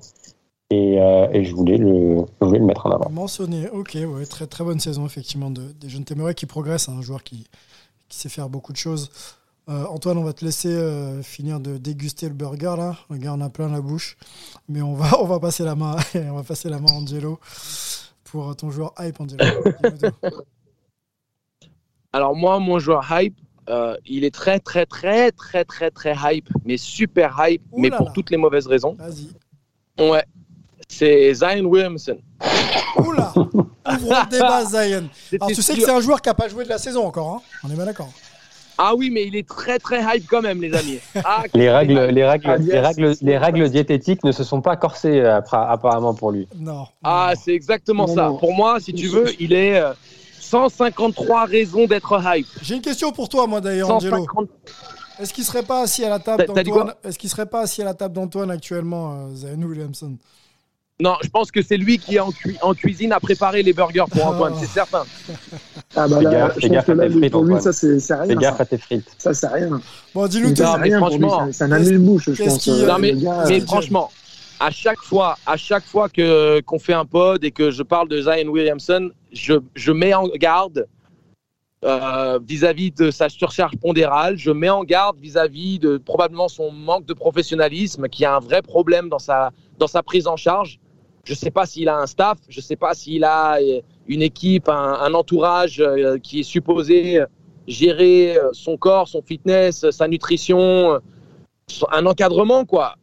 et, je, voulais le, voulais le mettre en avant. Mentionné, ok, très, très bonne saison effectivement de, des jeunes Téméraires qui progressent, hein, un joueur qui sait faire beaucoup de choses. Euh, Antoine, on va te laisser euh, finir de déguster le burger là. Regarde, on a plein la bouche. Mais on va, on va passer la main, on va passer la main à Angelo pour ton joueur hype, Angelo. Alors moi, mon joueur hype, euh, il est très très très très très très hype, mais super hype, mais pour toutes les mauvaises raisons. Vas-y. Ouais. C'est Zion Williamson. Oula Ouvrons le débat, Zion. Alors tu sais que c'est un joueur qui n'a pas joué de la saison encore, hein On est bien d'accord. Ah oui, mais il est très très hype quand même, les amis. Ah, les, règles, les, règles, ah, les, règles, les règles diététiques ne se sont pas corsées euh, apparemment pour lui. Non. Ah, c'est exactement ça. Pour moi, si tu veux, il est 153 euh, raisons d'être hype. J'ai une question pour toi, moi d'ailleurs, Angelo. Est-ce qu'il serait pas assis à la table d'Antoine Est-ce qu'il serait pas assis à la table d'Antoine actuellement, euh, Zayn Williamson? Non, je pense que c'est lui qui est en, cuisine à préparer les burgers pour Antoine, c'est certain. Ah bah là, je pense que là, pour lui, ça, c'est rien. Fais gaffe à tes frites. Ça, c'est rien. Bon, dis-nous, c'est rien franchement, C'est un amuse-bouche, je pense. non, mais, mais franchement, à chaque fois, à chaque fois que qu'on fait un pod et que je parle de Zion Williamson, je, je mets en garde euh, vis-à-vis de sa surcharge pondérale. Je mets en garde vis-à-vis de probablement son manque de professionnalisme, qui a un vrai problème dans sa, dans sa prise en charge. Je ne sais pas s'il a un staff, je ne sais pas s'il a euh, une équipe, un, entourage euh, qui est supposé gérer euh, son corps, son fitness, sa nutrition, un encadrement, quoi.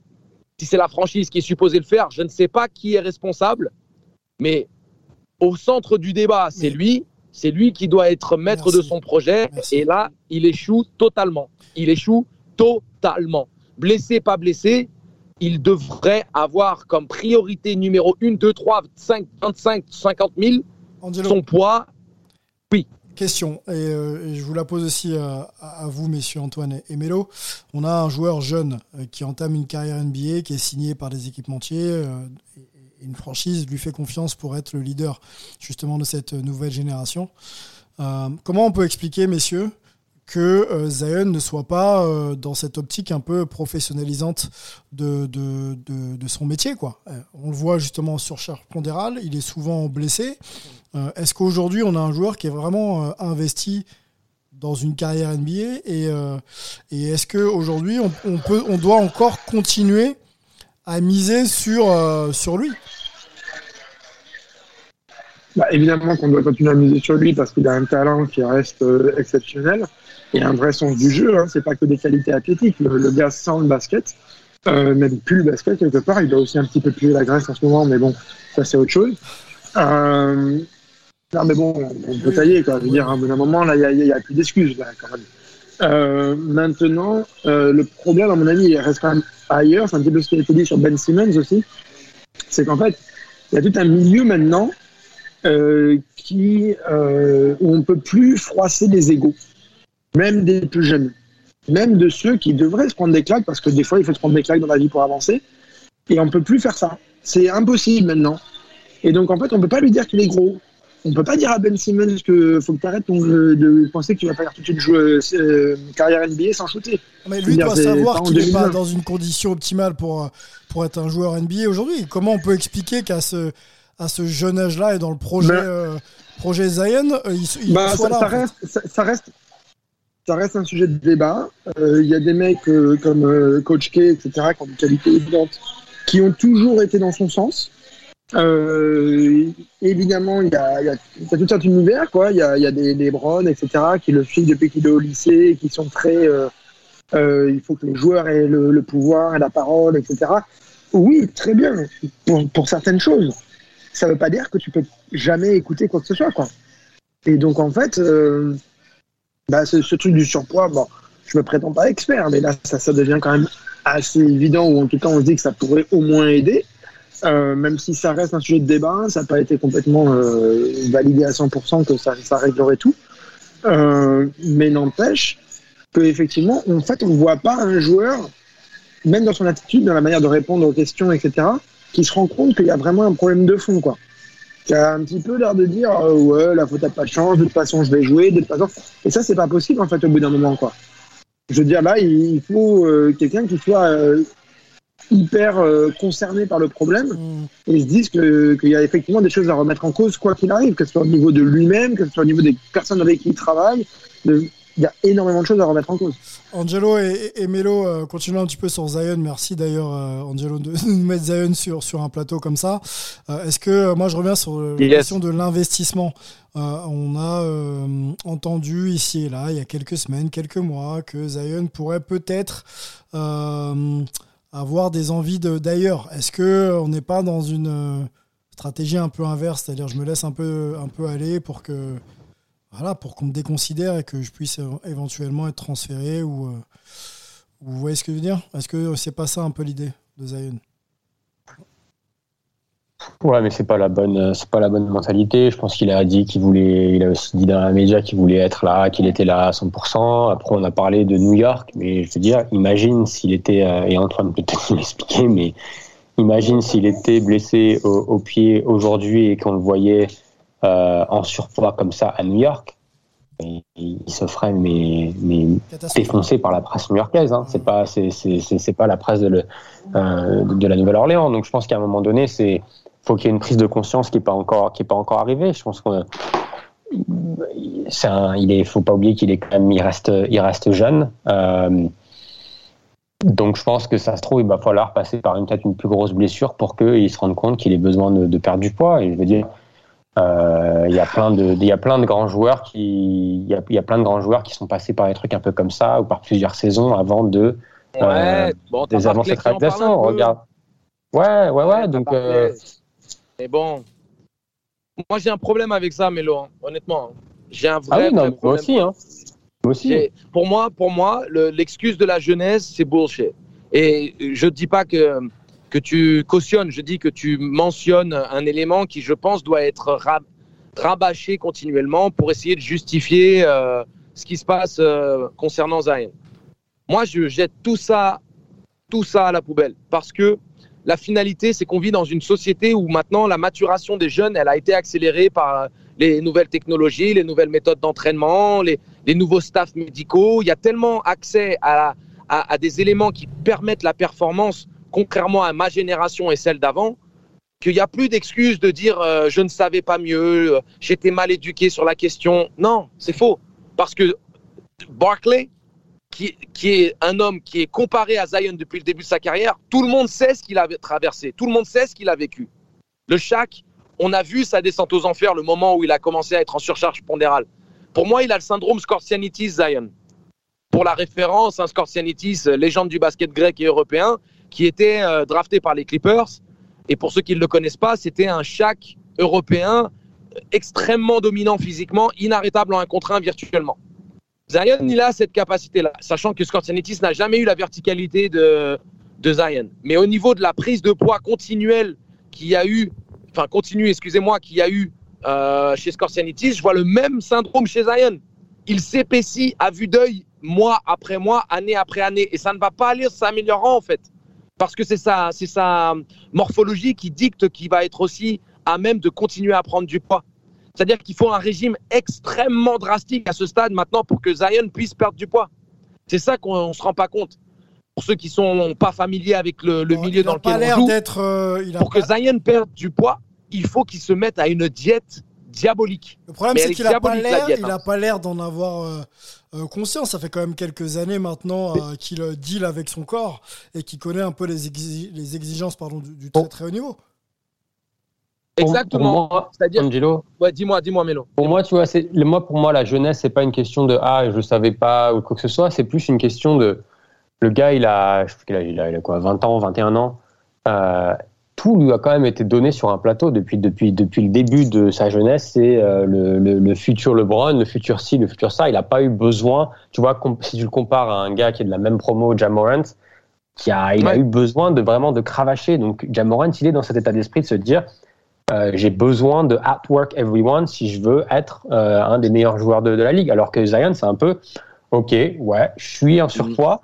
Si c'est la franchise qui est supposée le faire, je ne sais pas qui est responsable, mais au centre du débat, c'est lui. C'est lui qui doit être maître de son projet. Et là, il échoue totalement. Il échoue totalement. Blessé, pas blessé, il devrait avoir comme priorité numéro 1, 2, 3, 5, 25, 50 000 son poids Oui. Question, et, euh, et je vous la pose aussi à, à vous, messieurs Antoine et Mélo. On a un joueur jeune euh, qui entame une carrière NBA, qui est signé par des équipementiers. euh, et une franchise lui fait confiance pour être le leader justement de cette nouvelle génération. Euh, comment on peut expliquer, messieurs, que euh, Zion ne soit pas euh, dans cette optique un peu professionnalisante de, de, de, son métier quoi. Euh, On le voit justement en surcharge pondérale, il est souvent blessé. Est-ce qu'aujourd'hui on a un joueur qui est vraiment investi dans une carrière NBA et, et est-ce qu'aujourd'hui on, on, on doit encore continuer à miser sur, sur lui? Bah, évidemment qu'on doit continuer à miser sur lui parce qu'il a un talent qui reste exceptionnel et un vrai sens du jeu. Hein. C'est pas que des qualités athlétiques. Le, le gars sent le basket, euh, même plus le basket quelque part. Il doit aussi un petit peu puer la graisse en ce moment, mais bon, ça c'est autre chose. Euh, non, mais bon, on peut tailler quoi. Je veux dire, à un moment là, il y a, a plus d'excuses là quand même. Euh, maintenant, euh, le problème, à mon avis, il reste quand même ailleurs. C'est un petit peu ce qui a été dit sur Ben Simmons aussi. C'est qu'en fait, il y a tout un milieu maintenant euh, qui, euh, où on peut plus froisser les égaux, même des plus jeunes, même de ceux qui devraient se prendre des claques, parce que des fois il faut se prendre des claques dans la vie pour avancer, et on peut plus faire ça. C'est impossible maintenant. Et donc en fait, on peut pas lui dire qu'il est gros. On peut pas dire à Ben Simmons que faut que tu arrêtes de penser que tu vas faire toute une jouer, euh, carrière NBA sans shooter. Mais lui doit savoir qu'il n'est pas dans une condition optimale pour, pour être un joueur NBA aujourd'hui. Comment on peut expliquer qu'à ce, à ce jeune âge-là et dans le projet, Ben- euh, projet Zion, euh, il, il Bah, soit ça, là reste, ça, ça reste, ça reste un sujet de débat. Euh, Il y a des mecs euh, comme euh, Coach K, etc., qui ont des qualités évidentes, qui ont toujours été dans son sens. Euh, évidemment, il y a, y a- tout un univers, quoi. Il y a, des, des Browns, etc., qui le suivent depuis qu'il est au lycée, qui sont très. il faut que les joueurs aient le, pouvoir et la parole, etc. Oui, très bien, pour, pour certaines choses. Ça ne veut pas dire que tu peux jamais écouter quoi que ce soit, quoi. Et donc, en fait, bah, ce, ce truc du surpoids, bon, je me prétends pas expert, mais là, ça, ça devient quand même assez évident, ou en tout cas, on se dit que ça pourrait au moins aider. Euh, même si ça reste un sujet de débat, ça n'a pas été complètement euh, validé à 100% que ça, ça réglerait tout. Euh, mais n'empêche qu'effectivement, en fait, on ne voit pas un joueur, même dans son attitude, dans la manière de répondre aux questions, etc., qui se rend compte qu'il y a vraiment un problème de fond, quoi. Qui a un petit peu l'air de dire euh, ouais, la faute n'a pas de chance, de toute façon je vais jouer, de toute façon. Et ça, c'est pas possible en fait au bout d'un moment, quoi. Je veux dire, là, il faut euh, quelqu'un qui soit euh, hyper concerné par le problème Mm. et se dise que- qu'il y a effectivement des choses à remettre en cause, quoi qu'il arrive, que ce soit au niveau de lui-même, que ce soit au niveau des personnes avec qui il travaille. de- Il y a énormément de choses à remettre en cause. Angelo et, et Melo, euh, continuons un petit peu sur Zion. Merci d'ailleurs, euh, Angelo, de nous mettre Zion sur, sur un plateau comme ça. Euh, Est-ce que, moi, je reviens sur la Yes. question de l'investissement. Euh, on a euh, entendu ici et là, il y a quelques semaines, quelques mois, que Zion pourrait peut-être euh, avoir des envies de- d'ailleurs. Est-ce que on n'est pas dans une stratégie un peu inverse, c'est-à-dire je me laisse un peu, un peu aller pour que voilà, pour qu'on me déconsidère et que je puisse éventuellement être transféré ou, euh, ou vous voyez ce que je veux dire? Est-ce que c'est pas ça un peu l'idée de Zion? Ouais, mais c'est pas la bonne, euh, c'est pas la bonne mentalité. Je pense qu'il a dit qu'il voulait, il a aussi dit dans la média qu'il voulait être là, qu'il était là à 100%. Après, on a parlé de New York, mais je veux dire, imagine s'il était, euh, et Antoine peut peut-être m'expliquer, mais imagine s'il était blessé au pied aujourd'hui et qu'on le voyait euh, en surpoids comme ça à New York. Il, il se ferait mais, mais défoncé par la presse new-yorkaise. Hein. C'est pas, c'est, c'est, c'est, c'est pas la presse de, le, euh, de la Nouvelle-Orléans. Donc je pense qu'à un moment donné, c'est faut qu'il y ait une prise de conscience qui est pas encore qui est pas encore arrivée. Je pense qu'on c'est un, il est, faut pas oublier qu'il est quand même, il reste, il reste jeune. Euh, donc je pense que ça se trouve, il va falloir passer par une peut-être une plus grosse blessure pour qu'il se rende compte qu'il ait besoin de, de perdre du poids. Et je veux dire, il y a plein de, il y a plein de grands joueurs qui, il y y a plein de grands joueurs qui sont passés par des trucs un peu comme ça ou par plusieurs saisons avant de Ouais, Euh, bon, t'as des avancées de réalisation. Regarde. Ouais, ouais, ouais. Donc, euh, Mais bon, moi j'ai un problème avec ça, Mélo, hein, honnêtement. J'ai un ah vrai, oui, non, vrai mais moi problème. aussi, hein. Moi aussi. Pour moi, pour moi, le- l'excuse de la jeunesse, c'est bullshit. Et je dis pas que que tu cautionnes, je dis que tu mentionnes un élément qui, je pense, doit être ra- rabâcher continuellement pour essayer de justifier euh, ce qui se passe euh, concernant Zion. Moi, je jette tout ça, tout ça à la poubelle parce que la finalité, c'est qu'on vit dans une société où maintenant la maturation des jeunes, elle a été accélérée par les nouvelles technologies, les nouvelles méthodes d'entraînement, les, nouveaux staffs médicaux. Il y a tellement accès à des éléments qui permettent la performance, contrairement à ma génération et celle d'avant, qu'il n'y a plus d'excuses de dire euh, je ne savais pas mieux, euh, j'étais mal éduqué sur la question. Non, c'est faux. Parce que Barclay, qui, qui, est un homme qui est comparé à Zion depuis le début de sa carrière, tout le monde sait ce qu'il a traversé, tout le monde sait ce qu'il a vécu. Le Shaq, on a vu sa descente aux enfers le moment où il a commencé à être en surcharge pondérale. Pour moi, il a le syndrome Scorsianitis Zion. Pour la référence, un Scorsianitis, légende du basket grec et européen, qui était euh, drafté par les Clippers. Et pour ceux qui ne le connaissent pas, c'était un Shaq européen extrêmement dominant physiquement, inarrêtable en un contre un virtuellement. Zion, il a cette capacité-là, sachant que Scorsianitis n'a jamais eu la verticalité de, de Zion. Mais au niveau de la prise de poids continuelle qu'il y a eu, enfin continue, excusez-moi, qu'il y a eu euh, chez Scorsianitis, je vois le même syndrome chez Zion. Il s'épaissit à vue d'œil mois après mois, année après année, et ça ne va pas aller s'améliorant en fait, parce que c'est sa, c'est sa morphologie qui dicte qu'il va être aussi à même de continuer à prendre du poids. C'est-à-dire qu'il faut un régime extrêmement drastique à ce stade maintenant pour que Zion puisse perdre du poids. C'est ça qu'on ne se rend pas compte. Pour ceux qui sont pas familiers avec le, le Bon, milieu il dans lequel l'air on joue, d'être. euh, il a pour que Zion perde du poids, il faut qu'il se mette à une diète diabolique. Le problème, c'est qu'il a pas l'air, il hein. a pas l'air d'en avoir euh, euh, conscience. Ça fait quand même quelques années maintenant euh, qu'il deal avec son corps et qu'il connaît un peu les, exi- les exigences pardon, du, du très très haut niveau. Exactement. C'est-à-dire, Angelo, ouais, dis-moi, dis-moi, Mélo. Pour moi, tu vois, c'est moi pour moi la jeunesse, c'est pas une question de ah je savais pas ou quoi que ce soit. C'est plus une question de le gars, il a, je sais plus quel âge il a, il a quoi, 20 ans, 21 ans. Euh, tout lui a quand même été donné sur un plateau depuis depuis depuis le début de sa jeunesse. C'est euh, le, le, le futur LeBron, le futur ci, le futur ça. Il a pas eu besoin. Tu vois, si tu le compares à un gars qui est de la même promo, Jamorant, qui a, il a eu besoin de vraiment de cravacher. Donc Jamorant, il est dans cet état d'esprit de se dire euh, j'ai besoin de outwork everyone si je veux être euh, un des meilleurs joueurs de, de la ligue. Alors que Zion, c'est un peu, ok, ouais, je suis en surpoids.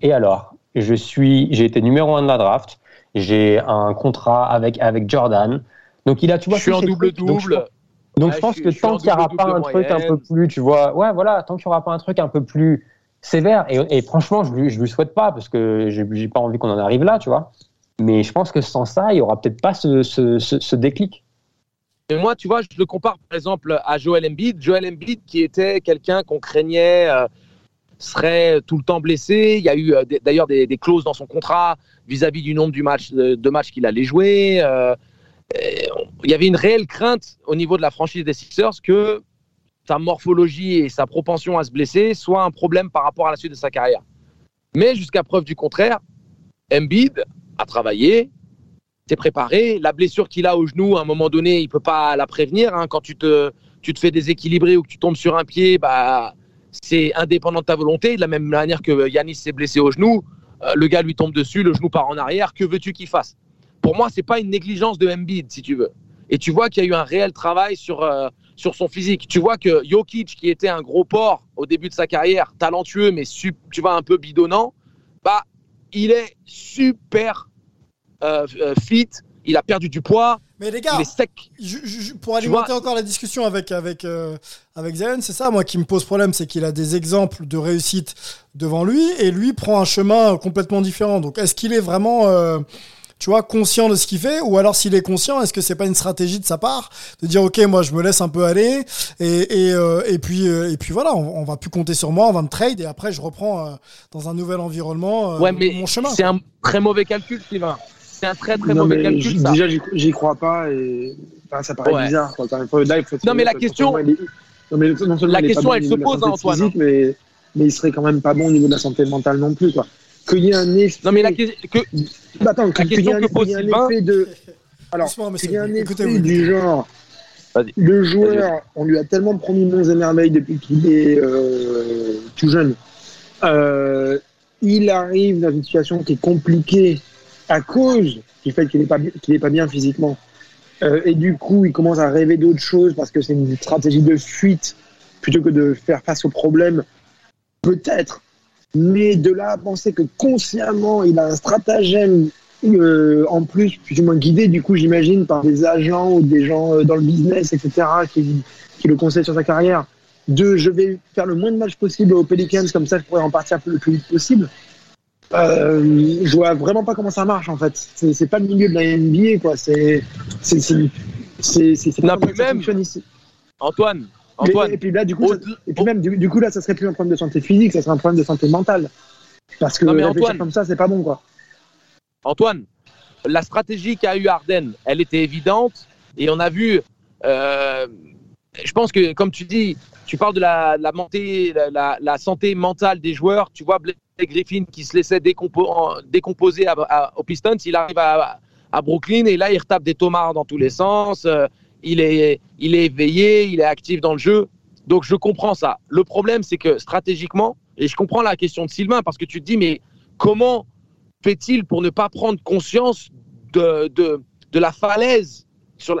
Et alors, je suis, j'ai été numéro un de la draft. J'ai un contrat avec avec Jordan. Donc il a, tu vois, je suis en je- double-double. donc Ouais, je pense je que je tant qu'il n'y aura pas un truc un peu plus, tu vois, ouais, voilà, tant qu'il n'y aura pas un truc un peu plus sévère, et, et franchement, je lui, je lui souhaite pas, parce que j'ai j'ai pas envie qu'on en arrive là, tu vois. Mais je pense que sans ça, il y aura peut-être pas ce, ce, ce, ce déclic. Et moi, tu vois, je le compare par exemple à Joel Embiid. Joel Embiid qui était quelqu'un qu'on craignait euh, serait tout le temps blessé. Il y a eu euh, d'ailleurs des, clauses dans son contrat vis-à-vis du nombre du match, de, de matchs qu'il allait jouer. Euh, il y avait une réelle crainte au niveau de la franchise des Sixers que sa morphologie et sa propension à se blesser soit un problème par rapport à la suite de sa carrière. Mais jusqu'à preuve du contraire, Embiid a travaillé, s'est préparé. La blessure qu'il a au genou, à un moment donné, il peut pas la prévenir. hein. Quand tu te, tu te fais déséquilibrer ou que tu tombes sur un pied, bah, c'est indépendant de ta volonté. De la même manière que Yanis s'est blessé au genou, euh, le gars lui tombe dessus, le genou part en arrière. Que veux-tu qu'il fasse? Pour moi, c'est pas une négligence de Embiid, si tu veux. Et tu vois qu'il y a eu un réel travail sur, euh, sur son physique. Tu vois que Jokic, qui était un gros porc au début de sa carrière, talentueux, mais tu vois, un peu bidonnant, bah, il est super euh, euh, fit. Il a perdu du poids. Mais les gars, je- je- pour alimenter vois- encore la discussion avec avec euh, avec Zion, c'est ça moi qui me pose problème, c'est qu'il a des exemples de réussite devant lui et lui prend un chemin complètement différent. Donc est-ce qu'il est vraiment euh, tu vois, conscient de ce qu'il fait, ou alors s'il est conscient, est-ce que c'est pas une stratégie de sa part de dire ok, moi je me laisse un peu aller et et, euh, et puis euh, et puis voilà, on, on va plus compter sur moi, on va me trade et après je reprends euh, dans un nouvel environnement euh, Ouais, mais mon chemin. c'est un très mauvais calcul, Sylvain. C'est un très très Non, mauvais mais calcul, ça. déjà, j'y crois pas et enfin, ça paraît Ouais. bizarre. Quoi. Là, il faut Non, mais la question- non seulement il est- non, mais non seulement La il question, elle se la pose, hein, Antoine, physique, mais, mais il serait quand même pas bon au niveau de la santé mentale non plus. Quoi. Qu'il y ait un effet. Non, mais la, que- Bah, attends, qu'il y ait question un- que qu'il pose y ait un Sylvain- effet de. Alors, qu'il y ait un effet du genre. Le joueur, on lui a tellement promis monts et merveilles depuis qu'il est euh, tout jeune. Euh, il arrive dans une situation qui est compliquée à cause du fait qu'il n'est pas, pas bien physiquement. Euh, et du coup, il commence à rêver d'autres choses parce que c'est une stratégie de fuite plutôt que de faire face aux problèmes. Peut-être. Mais de là à penser que consciemment, il a un stratagème euh, en plus, plus ou moins guidé, du coup, j'imagine, par des agents ou des gens euh, dans le business, etc., qui, qui le conseillent sur sa carrière. De je vais faire le moins de matchs possible aux Pelicans, comme ça je pourrais en partir le plus vite possible. Euh, je vois vraiment pas comment ça marche en fait. C'est pas le milieu de la NBA quoi. C'est c'est c'est même- fonctionne ici. Antoine, Antoine, et puis là du coup, ça- et puis même du, du coup là, ça serait plus un problème de santé physique, ça serait un problème de santé mentale. Parce que Non, mais Antoine- comme ça, c'est pas bon quoi. Antoine, la stratégie qu'a eu Arden, elle était évidente et on a vu. euh, je pense que, comme tu dis, tu parles de la, la, montée- la, la- la santé mentale des joueurs. Tu vois Griffin qui se laissait décomposer à, à- aux Pistons. Il arrive à, Brooklyn et là, il retape des tomards dans tous les sens. Euh, il, est, il est éveillé, il est actif dans le jeu. Donc, je comprends ça. Le problème, c'est que stratégiquement, et je comprends la question de Sylvain parce que tu te dis, mais comment fait-il pour ne pas prendre conscience de, de, la falaise sur,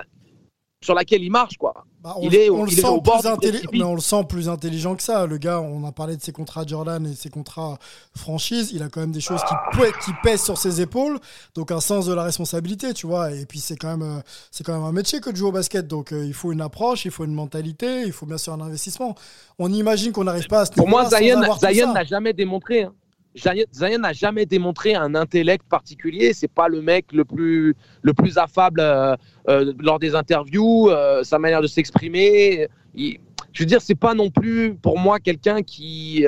sur laquelle il marche quoi? Bah, on, Il est le il est sent plus du intelli- précipice. mais on le sent plus intelligent que ça. Le gars, on a parlé de ses contrats Jordan et ses contrats franchise. Il a quand même des choses qui, pè- qui pèsent sur ses épaules. Donc un sens de la responsabilité, tu vois. Et puis c'est quand même, euh, c'est quand même un métier que de jouer au basket. Donc euh, il faut une approche, il faut une mentalité, il faut bien sûr un investissement. On imagine qu'on n'arrive pas à ce Pour moi, Zion n'a jamais démontré. hein. Zion Zion n'a jamais démontré un intellect particulier. C'est pas le mec le plus le plus affable euh, euh, lors des interviews, euh, sa manière de s'exprimer. Je veux dire, c'est pas non plus pour moi quelqu'un qui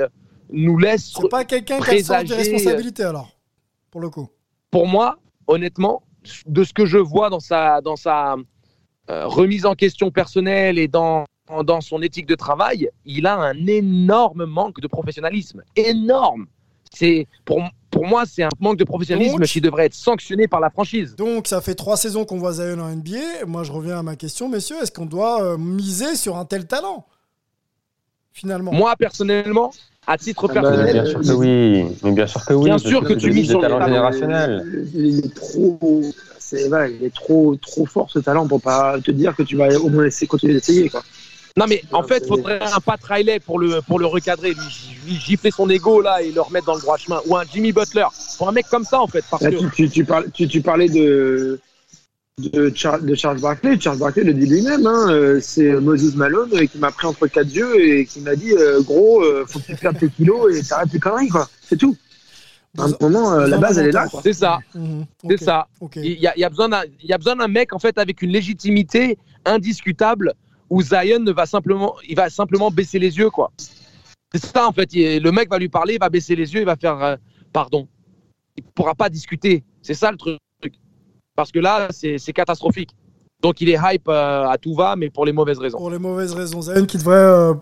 nous laisse. C'est pas quelqu'un qui a le sens des responsabilités alors, pour le coup. pour moi, honnêtement, de ce que je vois dans sa, dans sa remise en question personnelle et dans, dans son éthique de travail, il a un énorme manque de professionnalisme. Énorme. C'est pour, pour moi, c'est un manque de professionnalisme Donc- qui devrait être sanctionné par la franchise. Donc ça fait trois saisons qu'on voit Zion en NBA. Moi je reviens à ma question, messieurs, est-ce qu'on doit euh, miser sur un tel talent Finalement? Moi, personnellement, à titre Ah bah, personnel, Bien sûr que oui. Mais bien sûr que oui. Bien sûr que tu mises sur le talent. générationnels. Il est trop, il est trop, trop fort ce talent pour pas te dire que tu vas au moins essayer, continuer d'essayer quoi. Non mais en fait, il faudrait un Pat Riley pour le, pour le recadrer, lui, lui gifler son ego là et le remettre dans le droit chemin. Ou un Jimmy Butler. Pour un mec comme ça en fait. Parce Là, que tu, tu, tu, parles- tu, tu parlais de, de, Char- de Charles Barkley. Charles Barkley le dit lui-même. Hein, euh, c'est Moses Malone euh, qui m'a pris entre quatre yeux et qui m'a dit euh, Gros, euh, faut que tu perdes tes kilos et t'arrêtes tes conneries. quoi. C'est tout. À un moment, euh, la base, elle est là. C'est ça. Mhm. C'est ça. Il y a, il y a besoin d'un il y a besoin d'un mec en fait avec une légitimité indiscutable où Zion ne va simplement il va simplement baisser les yeux quoi. C'est ça en fait. Il- le mec va lui parler, il va baisser les yeux, il va faire euh, pardon. Il pourra pas discuter. C'est ça le truc. Parce que là c'est catastrophique. Donc il est hype euh, à tout va, mais pour les mauvaises raisons. Pour les mauvaises raisons. Zion qui devrait euh,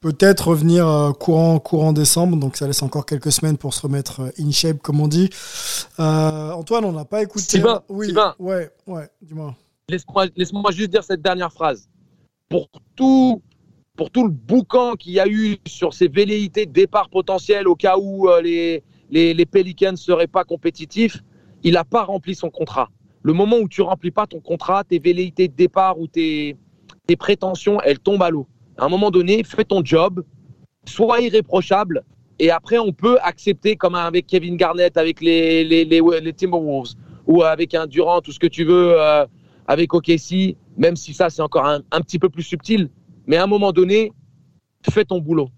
peut-être revenir euh, courant, courant décembre, donc ça laisse encore quelques semaines pour se remettre in shape, comme on dit. Antoine, on n'a pas écouté. Sylvain, oui, Sylvain. ouais, ouais, dis-moi. Laisse-moi laisse-moi juste dire cette dernière phrase. Pour tout, pour tout le boucan qu'il y a eu sur ces velléités de départ potentiel au cas où euh, les, les, les Pelicans ne seraient pas compétitifs, il n'a pas rempli son contrat. Le moment où tu remplis pas ton contrat, tes velléités de départ ou tes, tes prétentions, elles tombent à l'eau. À un moment donné, fais ton job, sois irréprochable, et après on peut accepter, comme avec Kevin Garnett, avec les, les, les, les Timberwolves, ou avec un Durant, tout ce que tu veux, euh, avec OKC, même si ça c'est encore un, petit peu plus subtil, mais à un moment donné, fais ton boulot.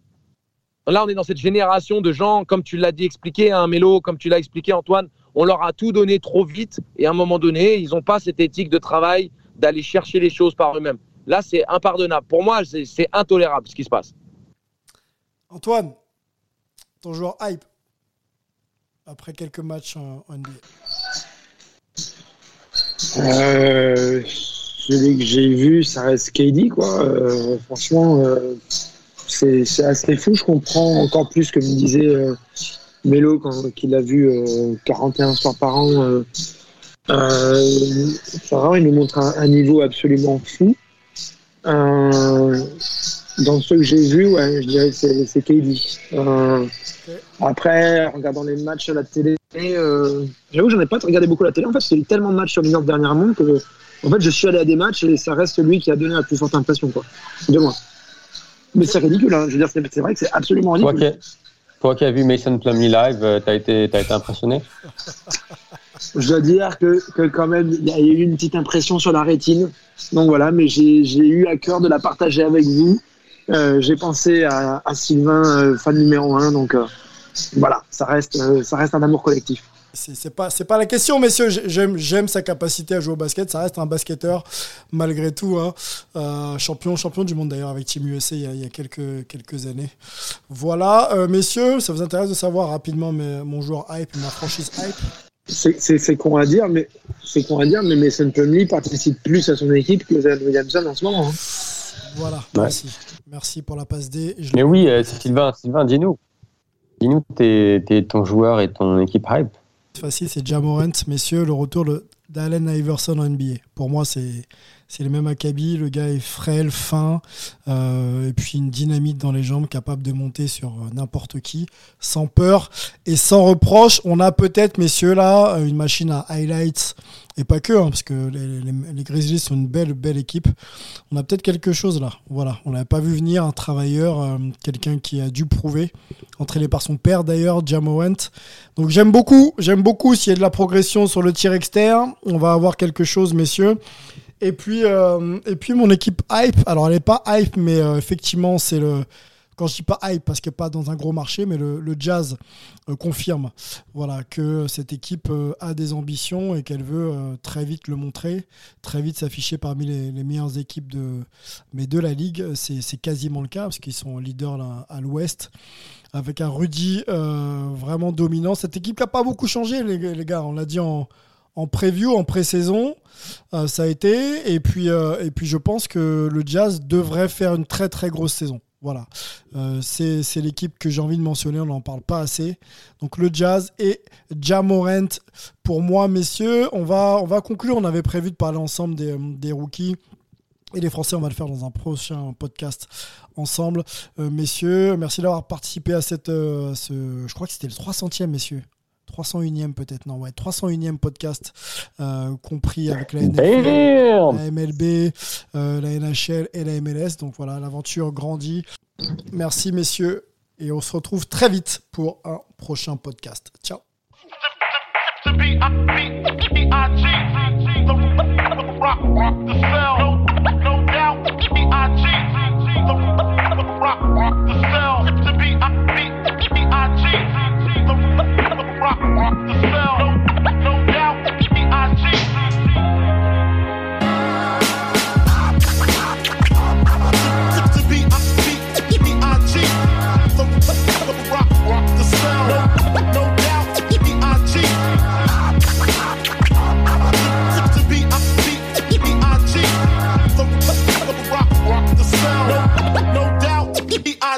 Là, on est dans cette génération de gens, comme tu l'as dit expliqué, hein, Mélo, comme tu l'as expliqué, Antoine, on leur a tout donné trop vite, et à un moment donné, ils n'ont pas cette éthique de travail d'aller chercher les choses par eux-mêmes. Là, c'est impardonnable. Pour moi, c'est intolérable ce qui se passe. Antoine, ton joueur hype, après quelques matchs en NBA. Euh, celui que j'ai vu, ça reste KD, quoi. Euh, franchement, euh, c'est assez fou. Je comprends encore plus que me disait euh, Melo quand qu'il a vu euh, 41 soirs par an. Farah, il nous montre un niveau absolument fou. Dans ceux que j'ai vus, ouais, je dirais que c'est KD. Euh, après, en regardant les matchs à la télé, euh, j'avoue que j'en ai pas regardé beaucoup la télé. En fait, j'ai eu tellement de matchs sur York dernièrement que En fait, je suis allé à des matchs et ça reste celui qui a donné la plus forte impression, quoi, de moi. Mais c'est ridicule, hein. je veux dire, c'est vrai que c'est absolument Toi ridicule. qui, as- toi qui as vu Mason Plumlee live, euh, t'as été, t'as été impressionné? Je dois dire que, que quand même, il y a eu une petite impression sur la rétine. Donc voilà, mais j'ai eu à cœur de la partager avec vous. Euh, j'ai pensé à, à Sylvain, euh, fan numéro un. Donc euh, voilà, ça reste, ça reste un amour collectif. C'est pas, c'est pas la question, messieurs. J'ai- J'aime, j'aime sa capacité à jouer au basket. Ça reste un basketteur, malgré tout. hein. Euh, champion, champion du monde d'ailleurs avec Team USA il y a, il y a quelques, quelques années. Voilà, euh, messieurs, ça vous intéresse de savoir rapidement mon joueur hype, ma franchise hype? C'est con à dire, mais c'est con à dire, mais Mason Plumlee participe plus à son équipe que Zion Williamson en ce moment. hein. Voilà, merci. Merci pour la passe D. Je Mais oui, euh, Sylvain, Sylvain, dis-nous. Dis-nous t'es, t'es ton joueur et ton équipe hype. C'est facile, c'est Jamorant, messieurs, le retour de- d'Allen Iverson en NBA. Pour moi, c'est c'est le même acabit. Le gars est frêle, fin, euh, et puis une dynamite dans les jambes, capable de monter sur euh, n'importe qui, sans peur et sans reproche. On a peut-être, messieurs, là, une machine à highlights, et pas que, hein, parce que les, Grizzlies sont une belle, belle équipe. On a peut-être quelque chose là. Voilà, on l'avait pas vu venir, un travailleur, euh, quelqu'un qui a dû prouver, entraîné par son père d'ailleurs, Jamorant. Donc j'aime beaucoup, j'aime beaucoup s'il y a de la progression sur le tir externe, on va avoir quelque chose, messieurs. Et puis, euh, et puis mon équipe hype, alors elle n'est pas hype, mais euh, effectivement c'est le, quand je dis pas hype parce que pas dans un gros marché, mais le, le jazz euh, confirme, voilà, que cette équipe euh, a des ambitions et qu'elle veut euh, très vite le montrer, très vite s'afficher parmi les, les meilleures équipes de, mais de la ligue. C'est quasiment le cas parce qu'ils sont leaders là, à l'Ouest avec un Rudy euh, vraiment dominant. Cette équipe qui n'a pas beaucoup changé, les, les gars. On l'a dit en, en preview, en pré-saison, euh, ça a été. Et puis, euh, et puis, je pense que le Jazz devrait faire une très très grosse saison. Voilà, Euh, c'est l'équipe que j'ai envie de mentionner, on n'en parle pas assez. Donc le Jazz et Jamorant pour moi, messieurs. On va, on va conclure, on avait prévu de parler ensemble des, des rookies. Et les Français, on va le faire dans un prochain podcast ensemble. Euh, messieurs, merci d'avoir participé à cette. euh, ce, je crois que c'était le 300e, messieurs. 301e peut-être, non, ouais, 301e podcast, euh, compris avec la NFL, la MLB, euh, la NHL et la MLS. Donc voilà, l'aventure grandit. Merci messieurs, et on se retrouve très vite pour un prochain podcast. Ciao. to be I be I G the rock rock the cell.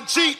I cheat.